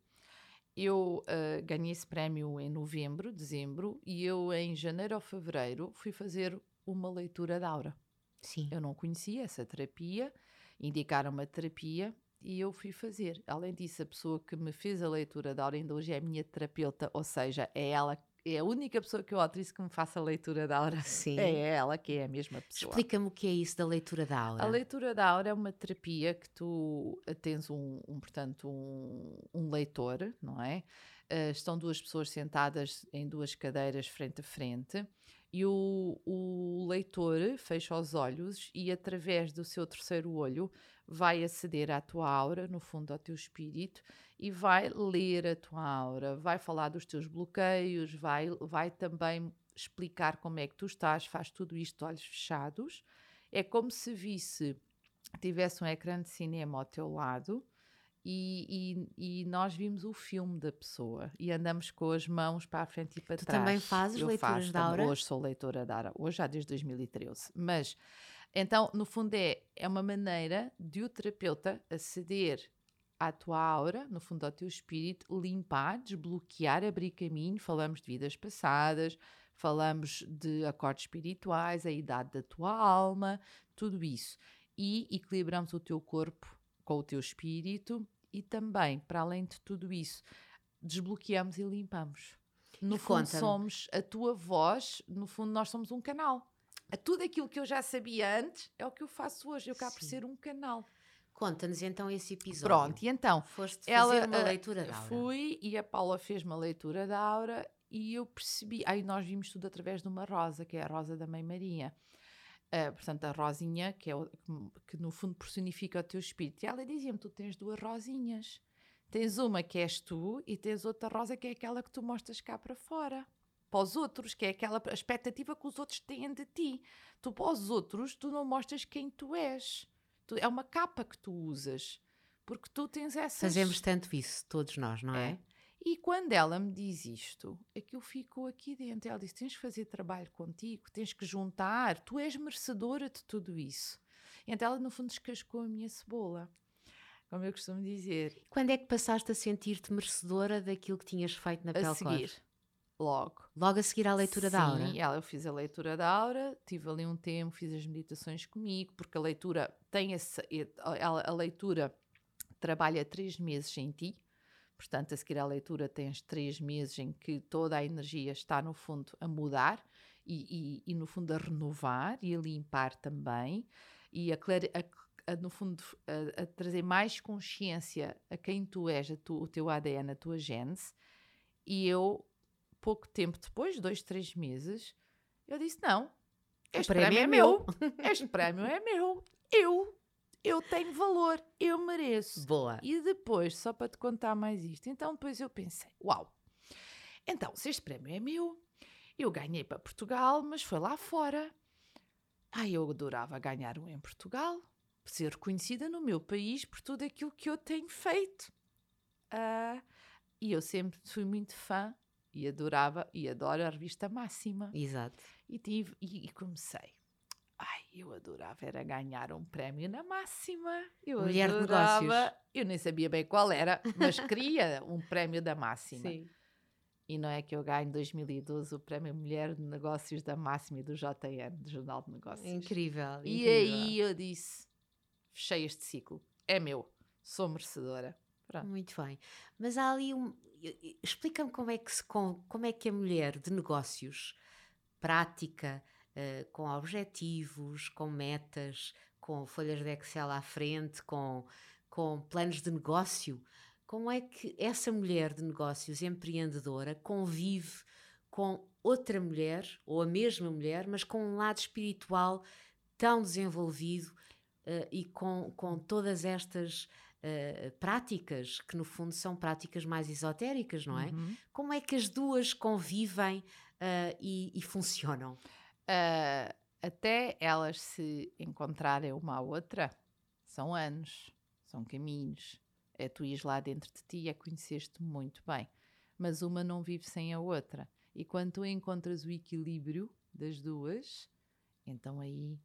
eu ah, ganhei esse prémio em novembro, dezembro, e eu em janeiro ou fevereiro fui fazer uma leitura da aura. Sim. Eu não conhecia essa terapia, indicaram uma terapia e eu fui fazer. Além disso, a pessoa que me fez a leitura da aura ainda hoje é a minha terapeuta, ou seja, é ela é a única pessoa que eu autorizo que me faça a leitura da aura. Sim. É ela que é a mesma pessoa. Explica-me o que é isso da leitura da aura. A leitura da aura é uma terapia que tu eh, tens um, um portanto, um, um, leitor, não é? Uh, estão duas pessoas sentadas em duas cadeiras frente a frente e o, o leitor fecha os olhos e através do seu terceiro olho vai aceder à tua aura, no fundo ao teu espírito, e vai ler a tua aura, vai falar dos teus bloqueios, vai, vai também explicar como é que tu estás, faz tudo isto de olhos fechados. É como se visse, tivesse um ecrã de cinema ao teu lado e, e, e, nós vimos o filme da pessoa e andamos com as mãos para a frente e para tu trás. Tu também fazes Eu leituras faço, da aura? Hoje sou leitora da aura, hoje já desde 2013. Mas então, no fundo, é, é uma maneira de o terapeuta aceder à tua aura, no fundo, ao teu espírito, limpar, desbloquear, abrir caminho. Falamos de vidas passadas, falamos de acordes espirituais, a idade da tua alma, tudo isso. E equilibramos o teu corpo com o teu espírito e também, para além de tudo isso, desbloqueamos e limpamos. No e fundo, somos a tua voz, no fundo, nós somos um canal tudo aquilo que eu já sabia antes é o que eu faço hoje. Eu cá por ser um canal. Conta-nos então esse episódio. Pronto, e então. Foste ela, fazer uma uh, leitura da aura. Fui e a Paula fez uma leitura da aura e eu percebi. Aí nós vimos tudo através de uma rosa, que é a rosa da Mãe Maria. Uh, portanto, a rosinha, que, é o, que no fundo personifica o teu espírito. E ela dizia-me: Tu tens duas rosinhas. Tens uma que és tu e tens outra rosa que é aquela que tu mostras cá para fora para os outros, que é aquela expectativa que os outros têm de ti. Tu, para os outros, tu não mostras quem tu és. Tu, é uma capa que tu usas. Porque tu tens essas. Fazemos tanto isso, todos nós, não é? é? E quando ela me diz isto, aquilo ficou aqui dentro. Ela disse: tens que fazer trabalho contigo, tens que juntar, tu és merecedora de tudo isso. Então ela, no fundo, descascou a minha cebola como eu costumo dizer. Quando é que passaste a sentir-te merecedora daquilo que tinhas feito na a seguir. Logo. Logo a seguir à leitura Sim, da aura? Sim, eu fiz a leitura da aura, tive ali um tempo, fiz as meditações comigo, porque a leitura tem esse, a, a leitura trabalha três meses em ti, portanto, a seguir à leitura tens três meses em que toda a energia está, no fundo, a mudar e, e, e no fundo, a renovar e a limpar também, e a, a, a no fundo, a, a, trazer mais consciência a quem tu és, tu, o teu ADN, a tua gênese, e eu pouco tempo depois, dois, três meses, eu disse: Não, este prémio, prémio, é, é meu. este prémio é meu. Eu, eu tenho valor, eu mereço. Boa. E depois, só para te contar mais isto, então depois eu pensei: Uau, então se este prémio é meu, eu ganhei para Portugal, mas foi lá fora. Ai, eu adorava ganhar um em Portugal, ser reconhecida no meu país por tudo aquilo que eu tenho feito. Uh, e eu sempre fui muito fã e adorava e adoro a revista Máxima. Exato. E, tive, e, e comecei. Eu adorava era ganhar um prémio na Máxima. Eu Mulher adorava, de negócios. Eu nem sabia bem qual era, mas queria um prémio da Máxima. Sim. E não é que eu ganho em 2012 o prémio Mulher de Negócios da Máxima e do JN, do Jornal de Negócios. Incrível. E incrível. aí eu disse: fechei este ciclo, é meu, sou merecedora. Pronto. Muito bem. Mas há ali um. Explica-me como, é que se, como é que a mulher de negócios, prática, uh, com objetivos, com metas, com folhas de Excel à frente, com, com planos de negócio, como é que essa mulher de negócios empreendedora convive com outra mulher, ou a mesma mulher, mas com um lado espiritual tão desenvolvido uh, e com, com todas estas uh, práticas, que no fundo são práticas mais esotéricas, não é? Uhum. Como é que as duas convivem uh, e, e, funcionam? Uh, até elas se encontrarem uma à outra, são anos, são caminhos. É tu ires lá dentro de ti e a conheceste muito bem. Mas uma não vive sem a outra. E quando tu encontras o equilíbrio das duas, então aí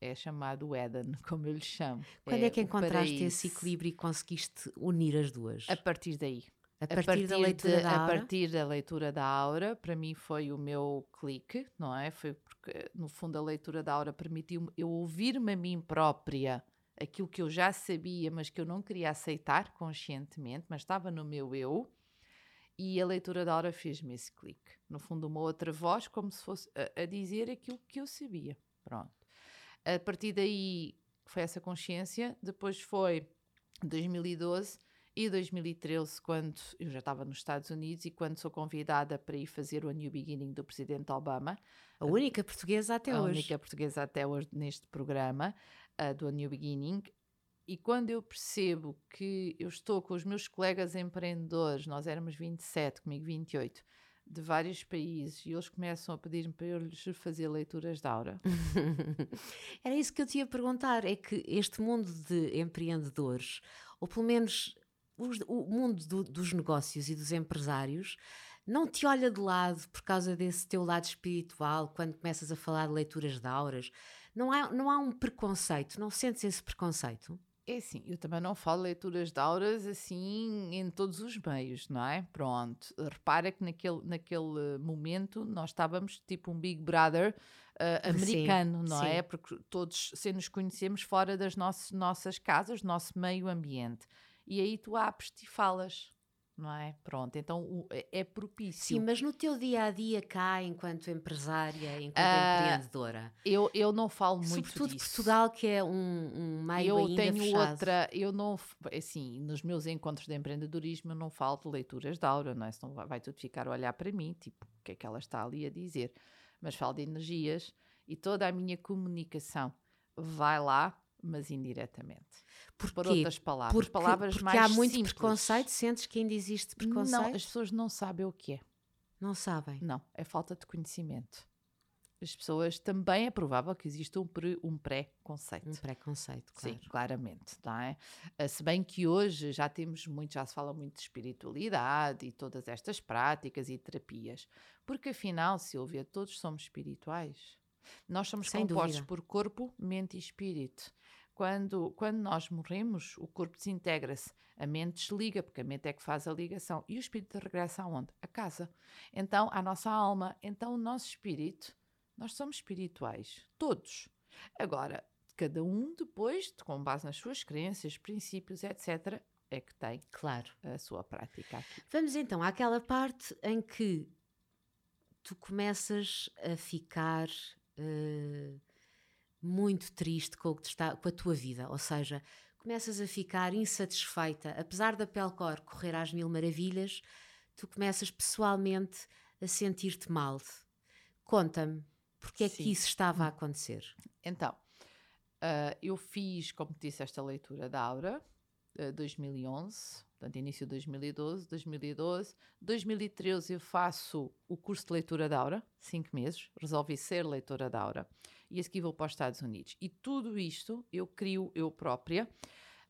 é chamado Eden, como eu lhe chamo. Quando é, é que encontraste esse equilíbrio e conseguiste unir as duas? A partir daí. A partir, a partir da leitura de, da aura? A partir da leitura da aura, para mim foi o meu clique, não é? Foi porque, no fundo, a leitura da aura permitiu-me eu ouvir-me a mim própria aquilo que eu já sabia, mas que eu não queria aceitar conscientemente, mas estava no meu eu. E a leitura da Aura fez-me esse clique. No fundo, uma outra voz, como se fosse a, a dizer aquilo que eu sabia. Pronto. A partir daí foi essa consciência. Depois foi 2012 e 2013, quando eu já estava nos Estados Unidos e quando sou convidada para ir fazer o New Beginning do presidente Obama. A única portuguesa até a hoje. A única portuguesa até hoje neste programa uh, do New Beginning. E quando eu percebo que eu estou com os meus colegas empreendedores, nós éramos 27, comigo 28, de vários países, e eles começam a pedir-me para eu lhes fazer leituras de aura. Era isso que eu te ia perguntar: é que este mundo de empreendedores, ou pelo menos o mundo do, dos negócios e dos empresários, não te olha de lado por causa desse teu lado espiritual quando começas a falar de leituras de auras? Não há, não há um preconceito? Não sentes esse preconceito? É assim, eu também não falo leituras de auras assim em todos os meios, não é? Pronto, repara que naquele, naquele momento nós estávamos tipo um Big Brother uh, americano, sim, não sim. é? Porque todos se nos conhecemos fora das nossas, nossas casas, nosso meio ambiente. E aí tu abres-te e falas não é? Pronto, então é, é propício. Sim, mas no teu dia a dia cá, enquanto empresária, enquanto uh, empreendedora, eu, eu não falo muito sobretudo disso. Portugal, que é um, um meio eu ainda tenho fechado. outra, eu não, assim, nos meus encontros de empreendedorismo eu não falo de leituras de aura, não é? Senão vai, vai tudo ficar a olhar para mim, tipo, o que é que ela está ali a dizer? Mas falo de energias e toda a minha comunicação vai lá, mas indiretamente. Porquê? Por outras palavras. Porque, palavras porque mais há muito simples. preconceito? Sentes que ainda existe preconceito? Não, as pessoas não sabem o que é. Não sabem? Não, é falta de conhecimento. As pessoas também é provável que exista um, pre, um pré-conceito. Um pré-conceito, claro. Sim, claramente, não é? Ah, se bem que hoje já temos muito, já se fala muito de espiritualidade e todas estas práticas e terapias, porque afinal, Silvia, todos somos espirituais. Nós somos Sem compostos dúvida. por corpo, mente e espírito. Quando, quando nós morremos, o corpo desintegra-se, a mente desliga, porque a mente é que faz a ligação, e o espírito regressa aonde? A casa. Então, à nossa alma. Então, o nosso espírito, nós somos espirituais, todos. Agora, cada um depois, com base nas suas crenças, princípios, etc., é que tem claro. a sua prática aqui. Vamos então àquela parte em que tu começas a ficar uh, muito triste com, o que está, com a tua vida, ou seja, começas a ficar insatisfeita, apesar da Pelcor correr às mil maravilhas, tu começas pessoalmente a sentir-te mal. Conta-me, porque é Sim. que isso estava a acontecer? Então, uh, eu fiz, como te disse, esta leitura da Aura, uh, 2011, portanto, início de 2012, 2012, 2013 eu faço o curso de leitura da Aura, cinco meses, resolvi ser leitora da Aura e a seguir vou para os Estados Unidos. E tudo isto eu crio eu própria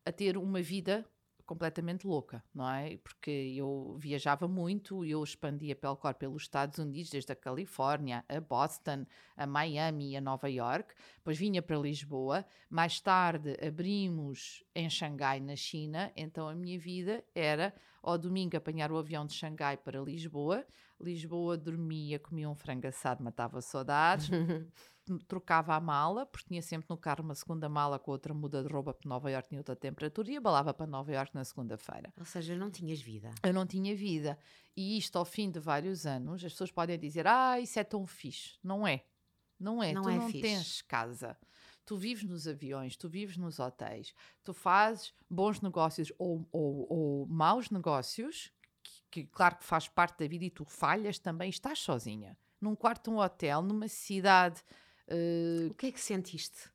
a ter uma vida completamente louca, não é? Porque eu viajava muito, eu expandia pelo cor pelos Estados Unidos, desde a Califórnia, a Boston, a Miami a Nova York, depois vinha para Lisboa, mais tarde abrimos em Xangai, na China, então a minha vida era ao domingo apanhar o avião de Xangai para Lisboa, Lisboa dormia, comia um frango assado, matava saudades, trocava a mala, porque tinha sempre no carro uma segunda mala com outra muda de roupa para Nova York em outra temperatura e abalava para Nova York na segunda-feira. Ou seja, não tinhas vida. Eu não tinha vida. E isto, ao fim de vários anos, as pessoas podem dizer: Ah, isso é tão fixe. Não é. Não é. Não tu é não fixe. tens casa. Tu vives nos aviões, tu vives nos hotéis, tu fazes bons negócios ou, ou, ou maus negócios, que, que claro que faz parte da vida e tu falhas também, estás sozinha. Num quarto de um hotel, numa cidade Uh, o que é que sentiste?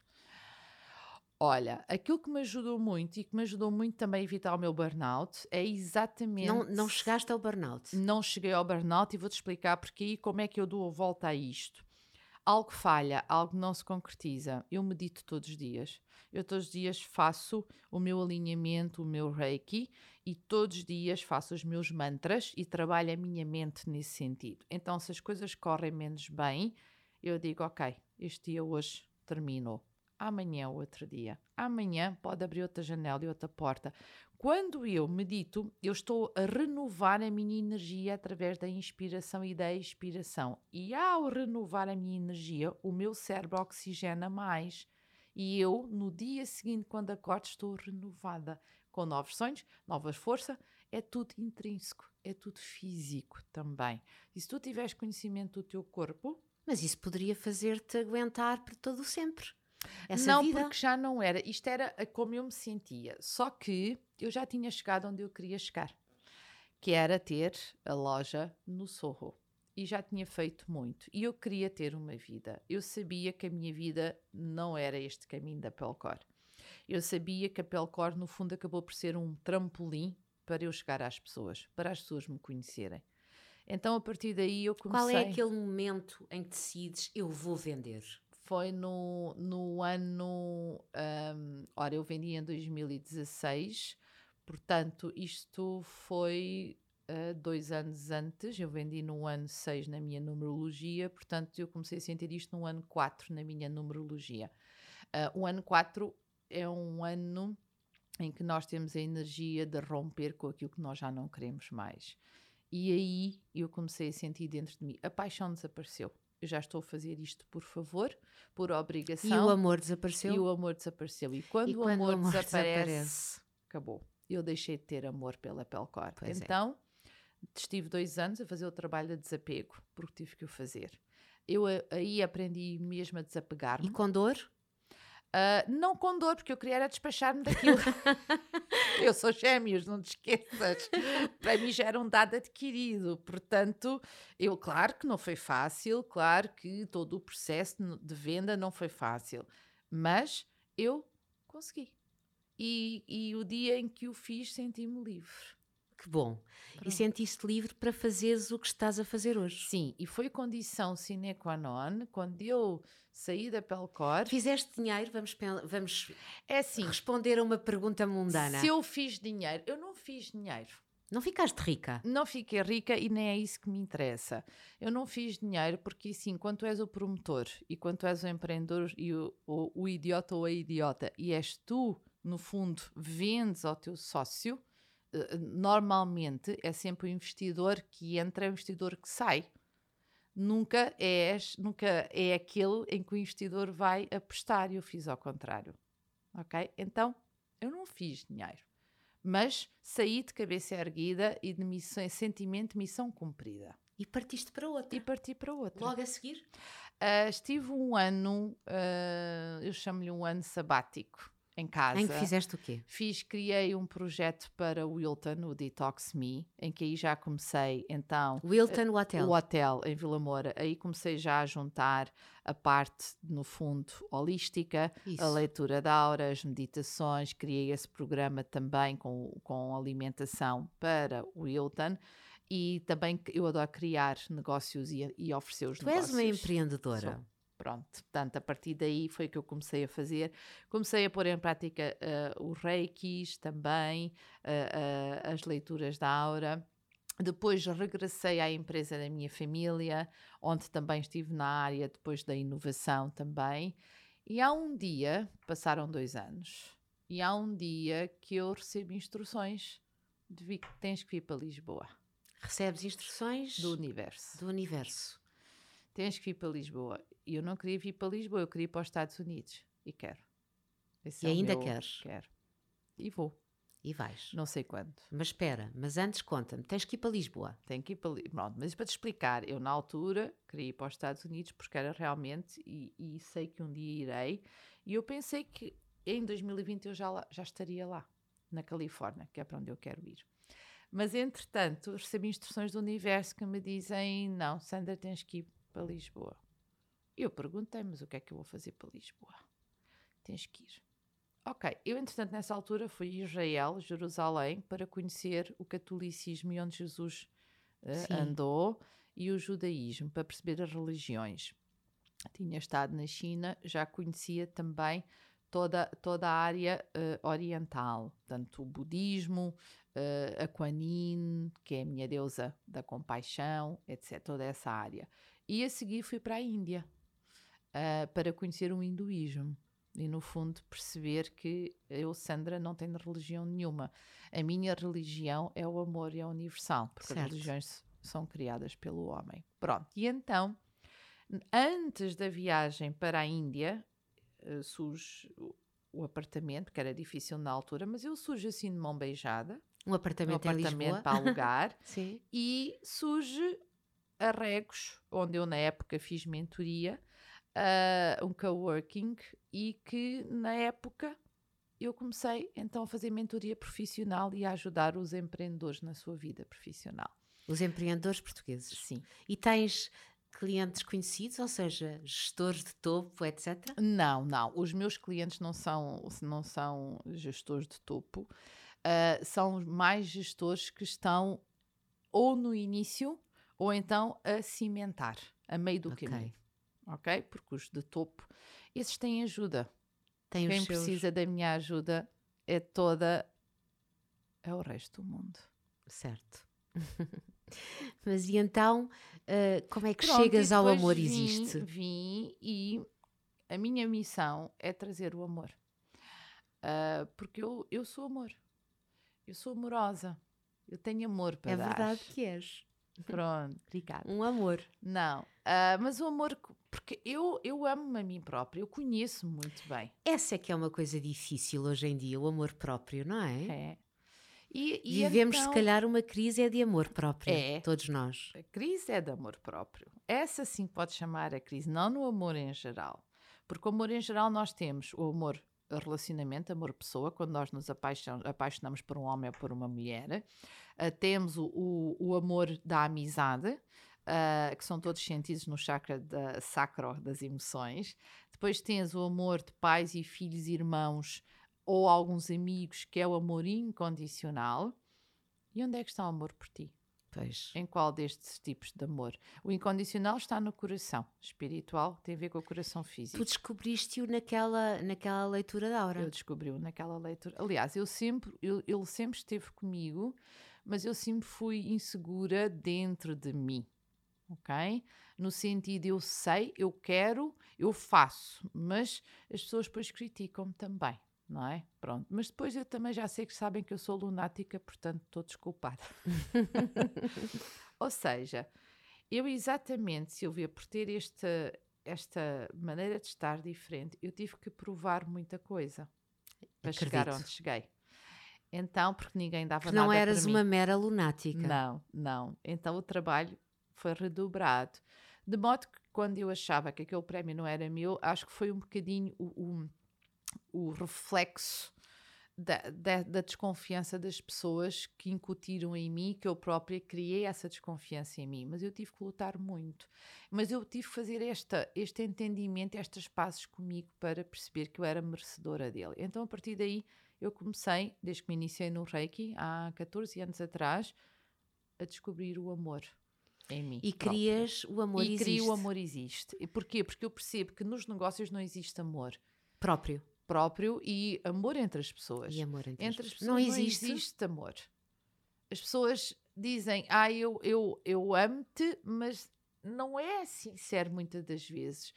Olha, aquilo que me ajudou muito e que me ajudou muito também a evitar o meu burnout é exatamente. Não, não chegaste ao burnout? Não cheguei ao burnout e vou-te explicar porque aí como é que eu dou a volta a isto. Algo falha, algo não se concretiza. Eu medito todos os dias. Eu todos os dias faço o meu alinhamento, o meu reiki e todos os dias faço os meus mantras e trabalho a minha mente nesse sentido. Então, se as coisas correm menos bem, eu digo, ok, este dia hoje terminou. Amanhã outro dia. Amanhã pode abrir outra janela e outra porta. Quando eu medito, eu estou a renovar a minha energia através da inspiração e da expiração. E ao renovar a minha energia, o meu cérebro oxigena mais. E eu, no dia seguinte, quando acordo, estou renovada, com novos sonhos, novas forças. É tudo intrínseco, é tudo físico também. E se tu tiveres conhecimento do teu corpo. Mas isso poderia fazer-te aguentar por todo o sempre. Essa não, vida... porque já não era. Isto era como eu me sentia. Só que eu já tinha chegado onde eu queria chegar, que era ter a loja no Sorro. E já tinha feito muito. E eu queria ter uma vida. Eu sabia que a minha vida não era este caminho da Pelcor. Eu sabia que a Pelcor, no fundo, acabou por ser um trampolim para eu chegar às pessoas, para as pessoas me conhecerem. Então, a partir daí, eu comecei. Qual é aquele momento em que decides eu vou vender? Foi no, no ano. Um, ora, eu vendi em 2016, portanto, isto foi uh, dois anos antes. Eu vendi no ano 6 na minha numerologia, portanto, eu comecei a sentir isto no ano 4 na minha numerologia. Uh, o ano 4 é um ano em que nós temos a energia de romper com aquilo que nós já não queremos mais. E aí eu comecei a sentir dentro de mim, a paixão desapareceu. Eu já estou a fazer isto por favor, por obrigação. E o amor desapareceu? E o amor desapareceu. E quando, e quando o, amor o amor, desaparece, desaparece, acabou. Eu deixei de ter amor pela Pelcor. Pois é. então, é. estive dois anos a fazer o trabalho de desapego, porque tive que o fazer. Eu aí aprendi mesmo a desapegar-me. E com dor? Uh, não com dor, porque eu queria era despachar-me daquilo. eu sou gêmeos, não te esqueças. Para mim já era um dado adquirido. Portanto, eu, claro que não foi fácil, claro que todo o processo de venda não foi fácil, mas eu consegui. E, e o dia em que o fiz, senti-me livre. Que bom. Pronto. E sentiste livre para fazeres o que estás a fazer hoje. Sim, e foi condição sine qua non quando eu saí da Pelcor. Fizeste dinheiro? Vamos, vamos é assim, responder a uma pergunta mundana. Se eu fiz dinheiro, eu não fiz dinheiro. Não ficaste rica? Não fiquei rica e nem é isso que me interessa. Eu não fiz dinheiro porque, assim, quando és o promotor e quando és o empreendedor e o, o, o idiota ou a idiota e és tu, no fundo, vendes ao teu sócio, normalmente é sempre o investidor que entra, é o investidor que sai. Nunca és, nunca é aquele em que o investidor vai apostar. Eu fiz ao contrário. Ok? Então, eu não fiz dinheiro. Mas saí de cabeça erguida e de missão, sentimento de missão cumprida. E partiste para outra. E parti para outra. Logo a seguir? Uh, estive um ano, uh, eu chamo-lhe um ano sabático em casa. Em que fizeste o quê? Fiz, criei um projeto para o Wilton, o Detox Me, em que aí já comecei, então... Wilton, o hotel? O hotel, em Vila Moura. Aí comecei já a juntar a parte, no fundo, holística, Isso. a leitura de auras, meditações, criei esse programa também com, com alimentação para o Wilton e também eu adoro criar negócios e, e oferecer os tu negócios. Tu és uma empreendedora. Sou. Pronto, portanto, a partir daí foi que eu comecei a fazer. Comecei a pôr em prática uh, os reikis também, uh, uh, as leituras da aura. Depois regressei à empresa da minha família, onde também estive na área depois da inovação também. E há um dia, passaram dois anos, e há um dia que eu recebo instruções de que tens que vir para Lisboa. Recebes instruções do universo. Do universo. Tens que vir para Lisboa. E eu não queria vir para Lisboa, eu queria ir para os Estados Unidos. E quero. Esse e é ainda meu... queres? Quero. E vou. E vais. Não sei quando. Mas espera, mas antes conta-me, tens que ir para Lisboa. Tenho que ir para Lisboa. Mas para te explicar, eu na altura queria ir para os Estados Unidos porque era realmente, e, e sei que um dia irei, e eu pensei que em 2020 eu já, lá, já estaria lá, na Califórnia, que é para onde eu quero ir. Mas entretanto, recebi instruções do universo que me dizem: não, Sandra, tens que ir para Lisboa. Eu perguntei, mas o que é que eu vou fazer para Lisboa? Tens que ir. Ok, eu entretanto nessa altura fui a Israel, Jerusalém, para conhecer o catolicismo e onde Jesus uh, andou e o judaísmo, para perceber as religiões. Tinha estado na China, já conhecia também toda, toda a área uh, oriental, tanto o budismo, uh, a Kuan Yin, que é a minha deusa da compaixão, etc. Toda essa área. E a seguir fui para a Índia uh, para conhecer o hinduísmo e, no fundo, perceber que eu, Sandra, não tenho religião nenhuma. A minha religião é o amor e é universal, porque certo. as religiões são criadas pelo homem. Pronto. E então, antes da viagem para a Índia, uh, sujo o, apartamento, que era difícil na altura, mas eu sujo assim de mão beijada. Um apartamento, um apartamento para alugar. Sim. E surge arregos, onde eu na época fiz mentoria, uh, um coworking, e que na época eu comecei então a fazer mentoria profissional e a ajudar os empreendedores na sua vida profissional. Os empreendedores portugueses? Sim. E tens clientes conhecidos, ou seja, gestores de topo, etc? Não, não. Os meus clientes não são, não são gestores de topo, uh, são mais gestores que estão ou no início ou então a cimentar, a meio do okay. caminho. Ok? Porque os de topo, esses têm ajuda. Tem Quem precisa da minha ajuda é toda. é o resto do mundo. Certo. Mas e então, uh, como é que Pronto, chegas ao amor vim, existe? Vim e a minha missão é trazer o amor. Uh, porque eu, eu sou amor. Eu sou amorosa. Eu tenho amor para é dar. É verdade que és. Pronto. Obrigada. Um amor. Não, uh, mas o amor, porque eu, eu amo-me a mim própria, eu conheço-me muito bem. Essa é que é uma coisa difícil hoje em dia, o amor próprio, não é? É. E, e Vivemos, então, se calhar, uma crise é de amor próprio, é, todos nós. A crise é de amor próprio. Essa sim pode chamar a crise, não no amor em geral. Porque o amor em geral nós temos o amor relacionamento, amor-pessoa, quando nós nos apaixonamos por um homem ou por uma mulher. Uh, temos o, o, o, amor da amizade, uh, que são todos sentidos no chakra da, sacro das emoções. Depois tens o amor de pais e filhos, irmãos ou alguns amigos, que é o amor incondicional. E onde é que está o amor por ti? Pois. Em qual destes tipos de amor? O incondicional está no coração. Espiritual tem a ver com o coração físico. Tu descobriste-o naquela, naquela leitura da aura. Eu descobri-o naquela leitura. Aliás, eu sempre, eu, ele sempre esteve comigo, mas eu sempre fui insegura dentro de mim. Ok? No sentido, eu sei, eu quero, eu faço, mas as pessoas depois criticam-me também não é? Pronto. Mas depois eu também já sei que sabem que eu sou lunática, portanto estou desculpada. Ou seja, eu exatamente, Silvia, por ter esta, esta maneira de estar diferente, eu tive que provar muita coisa para Acredito. chegar onde cheguei. Então, porque ninguém dava que nada não eras uma mera lunática. Não, não. Então o trabalho foi redobrado. De modo que quando eu achava que aquele prémio não era meu, acho que foi um bocadinho o, o o reflexo da, da, da, desconfiança das pessoas que incutiram em mim, que eu própria criei essa desconfiança em mim. Mas eu tive que lutar muito. Mas eu tive que fazer esta, este entendimento, estas pazes comigo para perceber que eu era merecedora dele. Então, a partir daí, eu comecei, desde que me iniciei no Reiki, há 14 anos atrás, a descobrir o amor em mim. E crias o amor e existe. E crio o amor existe. E porquê? Porque eu percebo que nos negócios não existe amor. Próprio próprio e amor entre as pessoas. E amor entre, entre as pessoas. Não existe. não existe amor. As pessoas dizem, ah, eu, eu, eu amo-te, mas não é sincero muitas das vezes.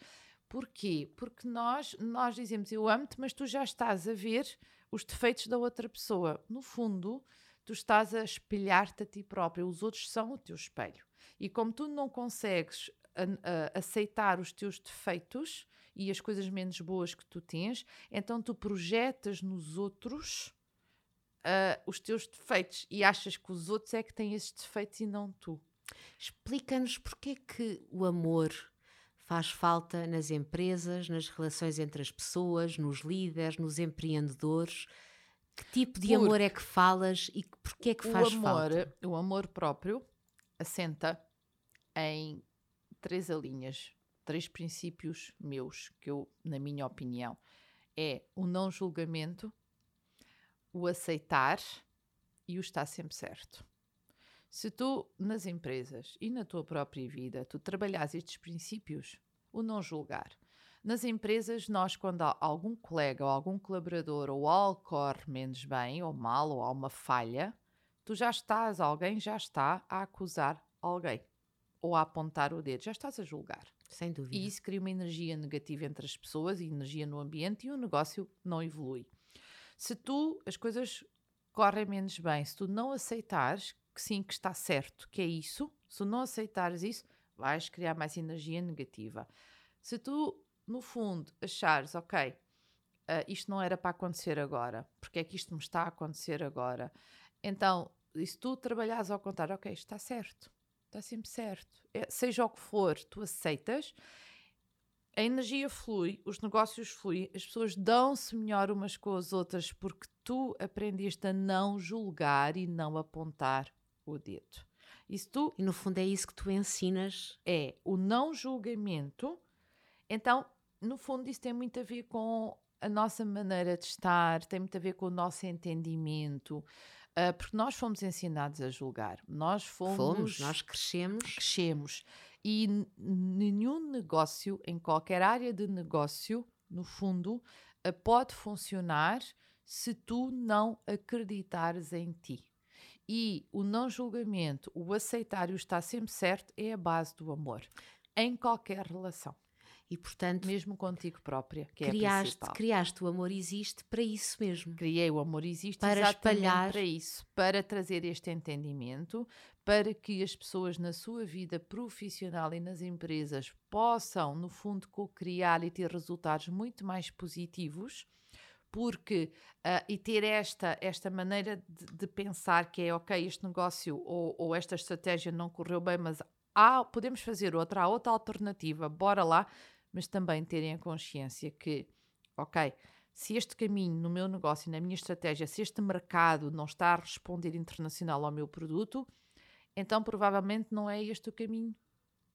Porquê? Porque nós, nós dizemos eu amo-te, mas tu já estás a ver os defeitos da outra pessoa. No fundo, tu estás a espelhar-te a ti próprio. Os outros são o teu espelho. E como tu não consegues a, a, aceitar os teus defeitos, e as coisas menos boas que tu tens, então tu projetas nos outros uh, os teus defeitos e achas que os outros é que têm esses defeitos e não tu. Explica-nos porque que o amor faz falta nas empresas, nas relações entre as pessoas, nos líderes, nos empreendedores. Que tipo de Porque amor é que falas e porquê é que faz amor, falta? O amor próprio assenta em três linhas três princípios meus, que eu, na minha opinião, é o não julgamento, o aceitar e o estar sempre certo. Se tu, nas empresas e na tua própria vida, tu trabalhas estes princípios, o não julgar. Nas empresas, nós, quando há algum colega ou algum colaborador ou algo corre menos bem ou mal ou há uma falha, tu já estás, alguém já está a acusar alguém ou a apontar o dedo, já estás a julgar. Sem dúvida. E isso cria uma energia negativa entre as pessoas e energia no ambiente e o negócio não evolui. Se tu, as coisas correm menos bem, se tu não aceitares que sim, que está certo, que é isso, se tu não aceitares isso, vais criar mais energia negativa. Se tu no fundo, achares, ok, uh, isto não era para acontecer agora, porque é que isto me está a acontecer agora? Então, se tu trabalhares ao contrário, ok, está certo, está sempre certo, é, seja o que for, tu aceitas, a energia flui, os negócios fluem, as pessoas dão-se melhor umas com as outras porque tu aprendeste a não julgar e não apontar o dedo. Isso tu, e no fundo é isso que tu ensinas. É o não julgamento. Então, no fundo, isso tem muito a ver com a nossa maneira de estar, tem muito a ver com o nosso entendimento. Uh, porque nós fomos ensinados a julgar. Nós fomos. Fomos, nós crescemos. Crescemos. E nenhum negócio, em qualquer área de negócio, no fundo, uh, pode funcionar se tu não acreditares em ti. E o não julgamento, o aceitar e o estar sempre certo é a base do amor, em qualquer relação. E portanto, mesmo contigo própria, que criaste, é a principal. criaste o amor existe para isso mesmo. Criei o amor existe para espalhar para isso, para trazer este entendimento, para que as pessoas na sua vida profissional e nas empresas possam, no fundo, co-criar e ter resultados muito mais positivos porque uh, e ter esta, esta maneira de, de, pensar que é ok, este negócio ou, ou, esta estratégia não correu bem, mas há, podemos fazer outra, há outra alternativa, bora lá, mas também terem a consciência que, ok, se este caminho no meu negócio, na minha estratégia, se este mercado não está a responder internacional ao meu produto, então provavelmente não é este o caminho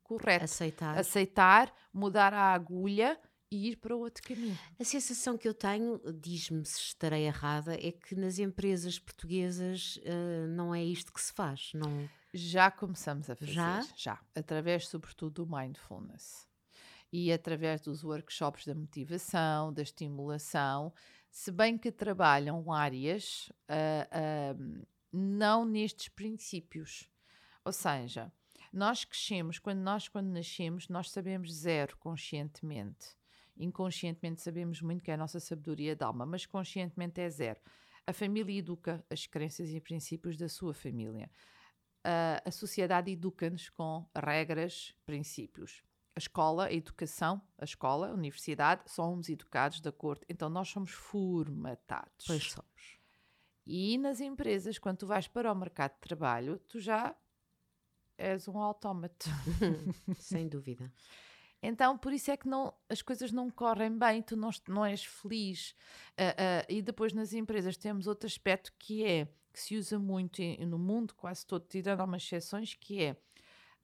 correto. Aceitar. Aceitar, mudar a agulha e ir para outro caminho. A sensação que eu tenho, diz-me se estarei errada, é que nas empresas portuguesas uh, não é isto que se faz. Não... Já começamos a fazer. Já? Já. Através, sobretudo, do mindfulness. E através dos workshops da motivação, da estimulação, se bem que trabalham áreas uh, uh, não nestes princípios. Ou seja, nós crescemos, quando nós quando nascemos, nós sabemos zero conscientemente Inconscientemente sabemos muito que é a nossa sabedoria de alma, mas conscientemente é zero. A família educa as crenças e princípios da sua família. Uh, a sociedade educa-nos com regras, princípios. A escola, a educação, a escola, a universidade, somos educados de acordo. Então nós somos formatados. Pois somos. E nas empresas, quando tu vais para o mercado de trabalho, tu já és um autómato. Sem dúvida. Então, por isso é que não, as coisas não correm bem, tu não, não és feliz. Uh, uh, e depois nas empresas temos outro aspecto que é, que se usa muito no mundo quase todo, tirando algumas exceções, que é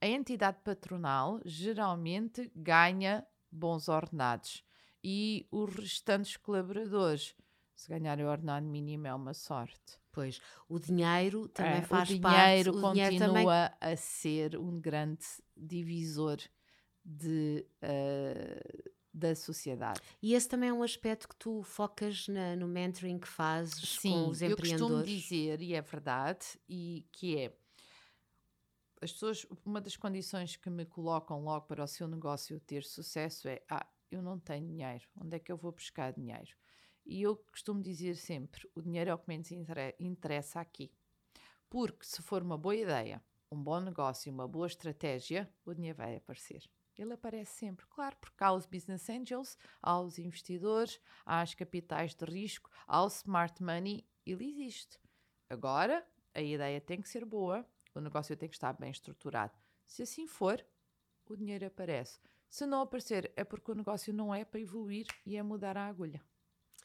a entidade patronal geralmente ganha bons ordenados e os restantes colaboradores, se ganharem o ordenado mínimo é uma sorte. Pois, o dinheiro também é, faz o dinheiro parte. O dinheiro continua também... a ser um grande divisor de, uh, da sociedade. E esse também é um aspecto que tu focas na, no mentoring que fazes Sim, com os empreendedores. Eu costumo dizer, e é verdade, e que é as pessoas, uma das condições que me colocam logo para o seu negócio ter sucesso é: ah, eu não tenho dinheiro, onde é que eu vou buscar dinheiro? E eu costumo dizer sempre: o dinheiro é o que menos interessa aqui. Porque se for uma boa ideia, um bom negócio, uma boa estratégia, o dinheiro vai aparecer. Ele aparece sempre, claro, porque há os business angels, há os investidores, há as capitais de risco, há o smart money, ele existe. Agora, a ideia tem que ser boa, o negócio tem que estar bem estruturado. Se assim for, o dinheiro aparece. Se não aparecer, é porque o negócio não é para evoluir e é mudar a agulha.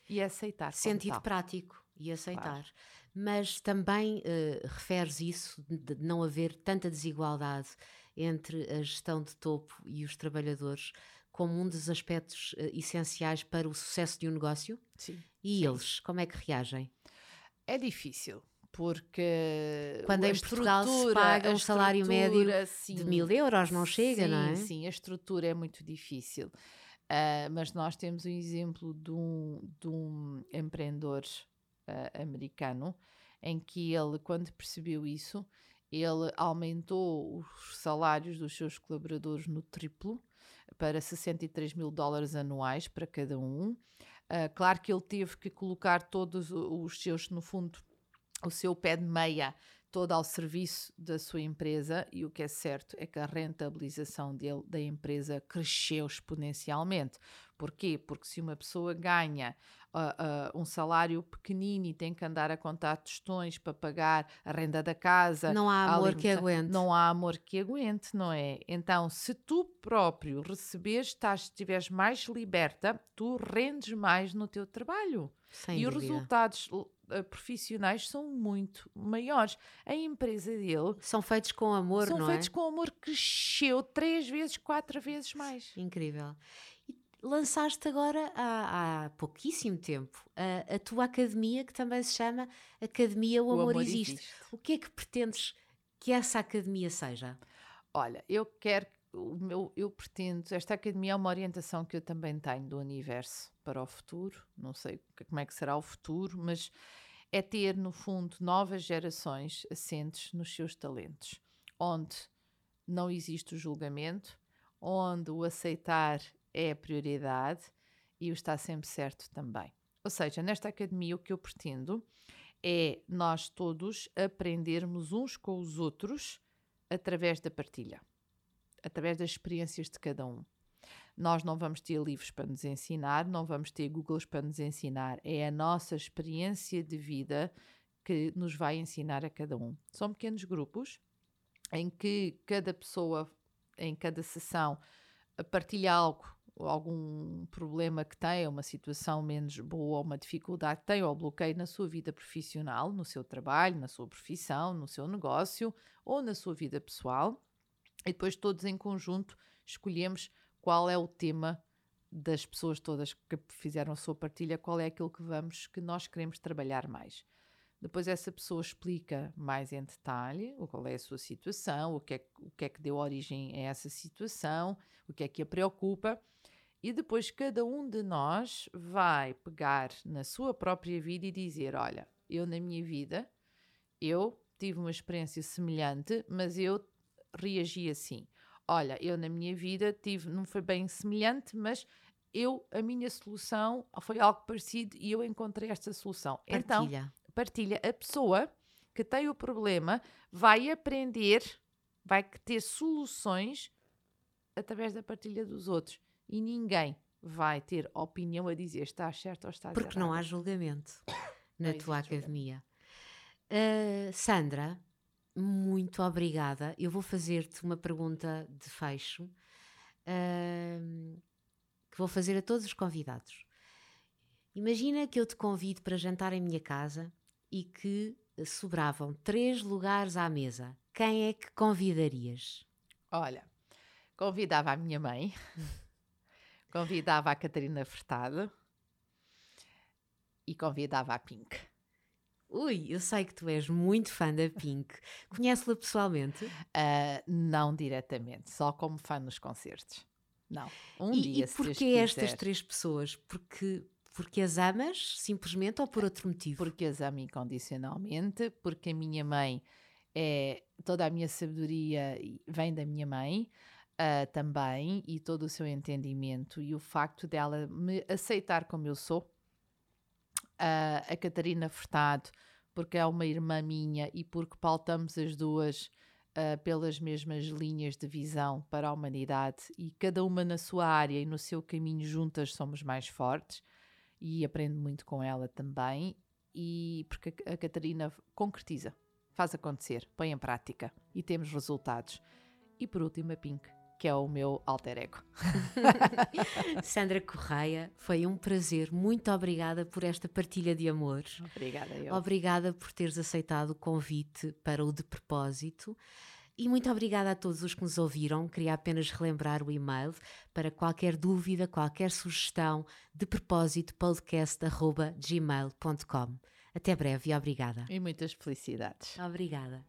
E é aceitar. Sentido prático e aceitar. Claro. Mas também uh, referes isso de não haver tanta desigualdade entre a gestão de topo e os trabalhadores como um dos aspectos uh, essenciais para o sucesso de um negócio? Sim. E Sim. eles, como é que reagem? É difícil, porque quando em Portugal se paga um salário médio sim, de mil euros, não chega, sim, não é? Sim, a estrutura é muito difícil. Uh, mas nós temos um exemplo de um, de um empreendedor uh, americano em que ele, quando percebeu isso, ele aumentou os salários dos seus colaboradores no triplo para 63 mil dólares anuais para cada um. Uh, claro que ele teve que colocar todos os seus, no fundo, o seu pé de meia toda ao serviço da sua empresa e o que é certo é que a rentabilização dele, da empresa cresceu exponencialmente. Porquê? Porque se uma pessoa ganha uh, uh, um salário pequenino e tem que andar a contar tostões para pagar a renda da casa. Não há amor que aguente. Não há amor que aguente, não é? Então, se tu próprio receberes, estás, estiveres mais liberta, tu rendes mais no teu trabalho. Sem e dúvida. os resultados profissionais são muito maiores. A empresa dele são feitos com amor, são não feitos é? com amor, cresceu três vezes, quatro vezes mais. Incrível. E lançaste agora há, há pouquíssimo tempo a, a, tua academia que também se chama Academia O, o amor, amor existe. existe. O que é que pretendes que essa academia seja? Olha, eu quero o meu, eu pretendo, esta academia é uma orientação que eu também tenho do universo para o futuro, não sei como é que será o futuro, mas é ter, no fundo, novas gerações assentes nos seus talentos, onde não existe o julgamento, onde o aceitar é a prioridade e o estar sempre certo também. Ou seja, nesta academia o que eu pretendo é nós todos aprendermos uns com os outros através da partilha através das experiências de cada um. Nós não vamos ter livros para nos ensinar, não vamos ter Googles para nos ensinar, é a nossa experiência de vida que nos vai ensinar a cada um. São pequenos grupos em que cada pessoa, em cada sessão, partilha algo, algum problema que tem, uma situação menos boa, uma dificuldade que tem, ou bloqueio na sua vida profissional, no seu trabalho, na sua profissão, no seu negócio ou na sua vida pessoal e depois todos em conjunto escolhemos qual é o tema das pessoas todas que fizeram a sua partilha, qual é aquilo que vamos, que nós queremos trabalhar mais. Depois essa pessoa explica mais em detalhe qual é a sua situação, o que é, o que é que deu origem a essa situação, o que é que a preocupa. E depois cada um de nós vai pegar na sua própria vida e dizer: Olha, eu na minha vida, eu tive uma experiência semelhante, mas eu reagi assim. Olha, eu na minha vida tive, não foi bem semelhante, mas eu, a minha solução foi algo parecido e eu encontrei esta solução. Então, partilha. Então, partilha. A pessoa que tem o problema vai aprender, vai ter soluções através da partilha dos outros. E ninguém vai ter opinião a dizer está certo ou está Porque não há julgamento na tua academia. Uh, Sandra, muito obrigada. Eu vou fazer-te uma pergunta de fecho uh, que vou fazer a todos os convidados. Imagina que eu te convido para jantar em minha casa e que sobravam três lugares à mesa. Quem é que convidarias? Olha, convidava a minha mãe, convidava a Catarina Furtado e convidava a Pink. Ui, eu sei que tu és muito fã da Pink. Conhece-la pessoalmente? Uh, não diretamente, só como fã nos concertos. Não. Um e, dia, e porquê estas três pessoas? Porque, porque as amas, simplesmente, ou por outro motivo? Porque as amo incondicionalmente, porque a minha mãe é. Toda a minha sabedoria vem da minha mãe. Uh, também, e todo o seu entendimento, e o facto dela me aceitar como eu sou, a, a Catarina Furtado, porque é uma irmã minha e porque pautamos as duas uh, pelas mesmas linhas de visão para a humanidade e cada uma na sua área e no seu caminho juntas somos mais fortes e aprendo muito com ela também e porque a Catarina concretiza, faz acontecer, põe em prática e temos resultados. E por último a Pink, que é o meu alter ego. Sandra Correia, foi um prazer. Muito obrigada por esta partilha de amor. Obrigada, eu. Obrigada por teres aceitado o convite para o De Propósito. E muito obrigada a todos os que nos ouviram. Queria apenas relembrar o e-mail para qualquer dúvida, qualquer sugestão, de propósito podcast.gmail.com. Até breve e obrigada. E muitas felicidades. Obrigada.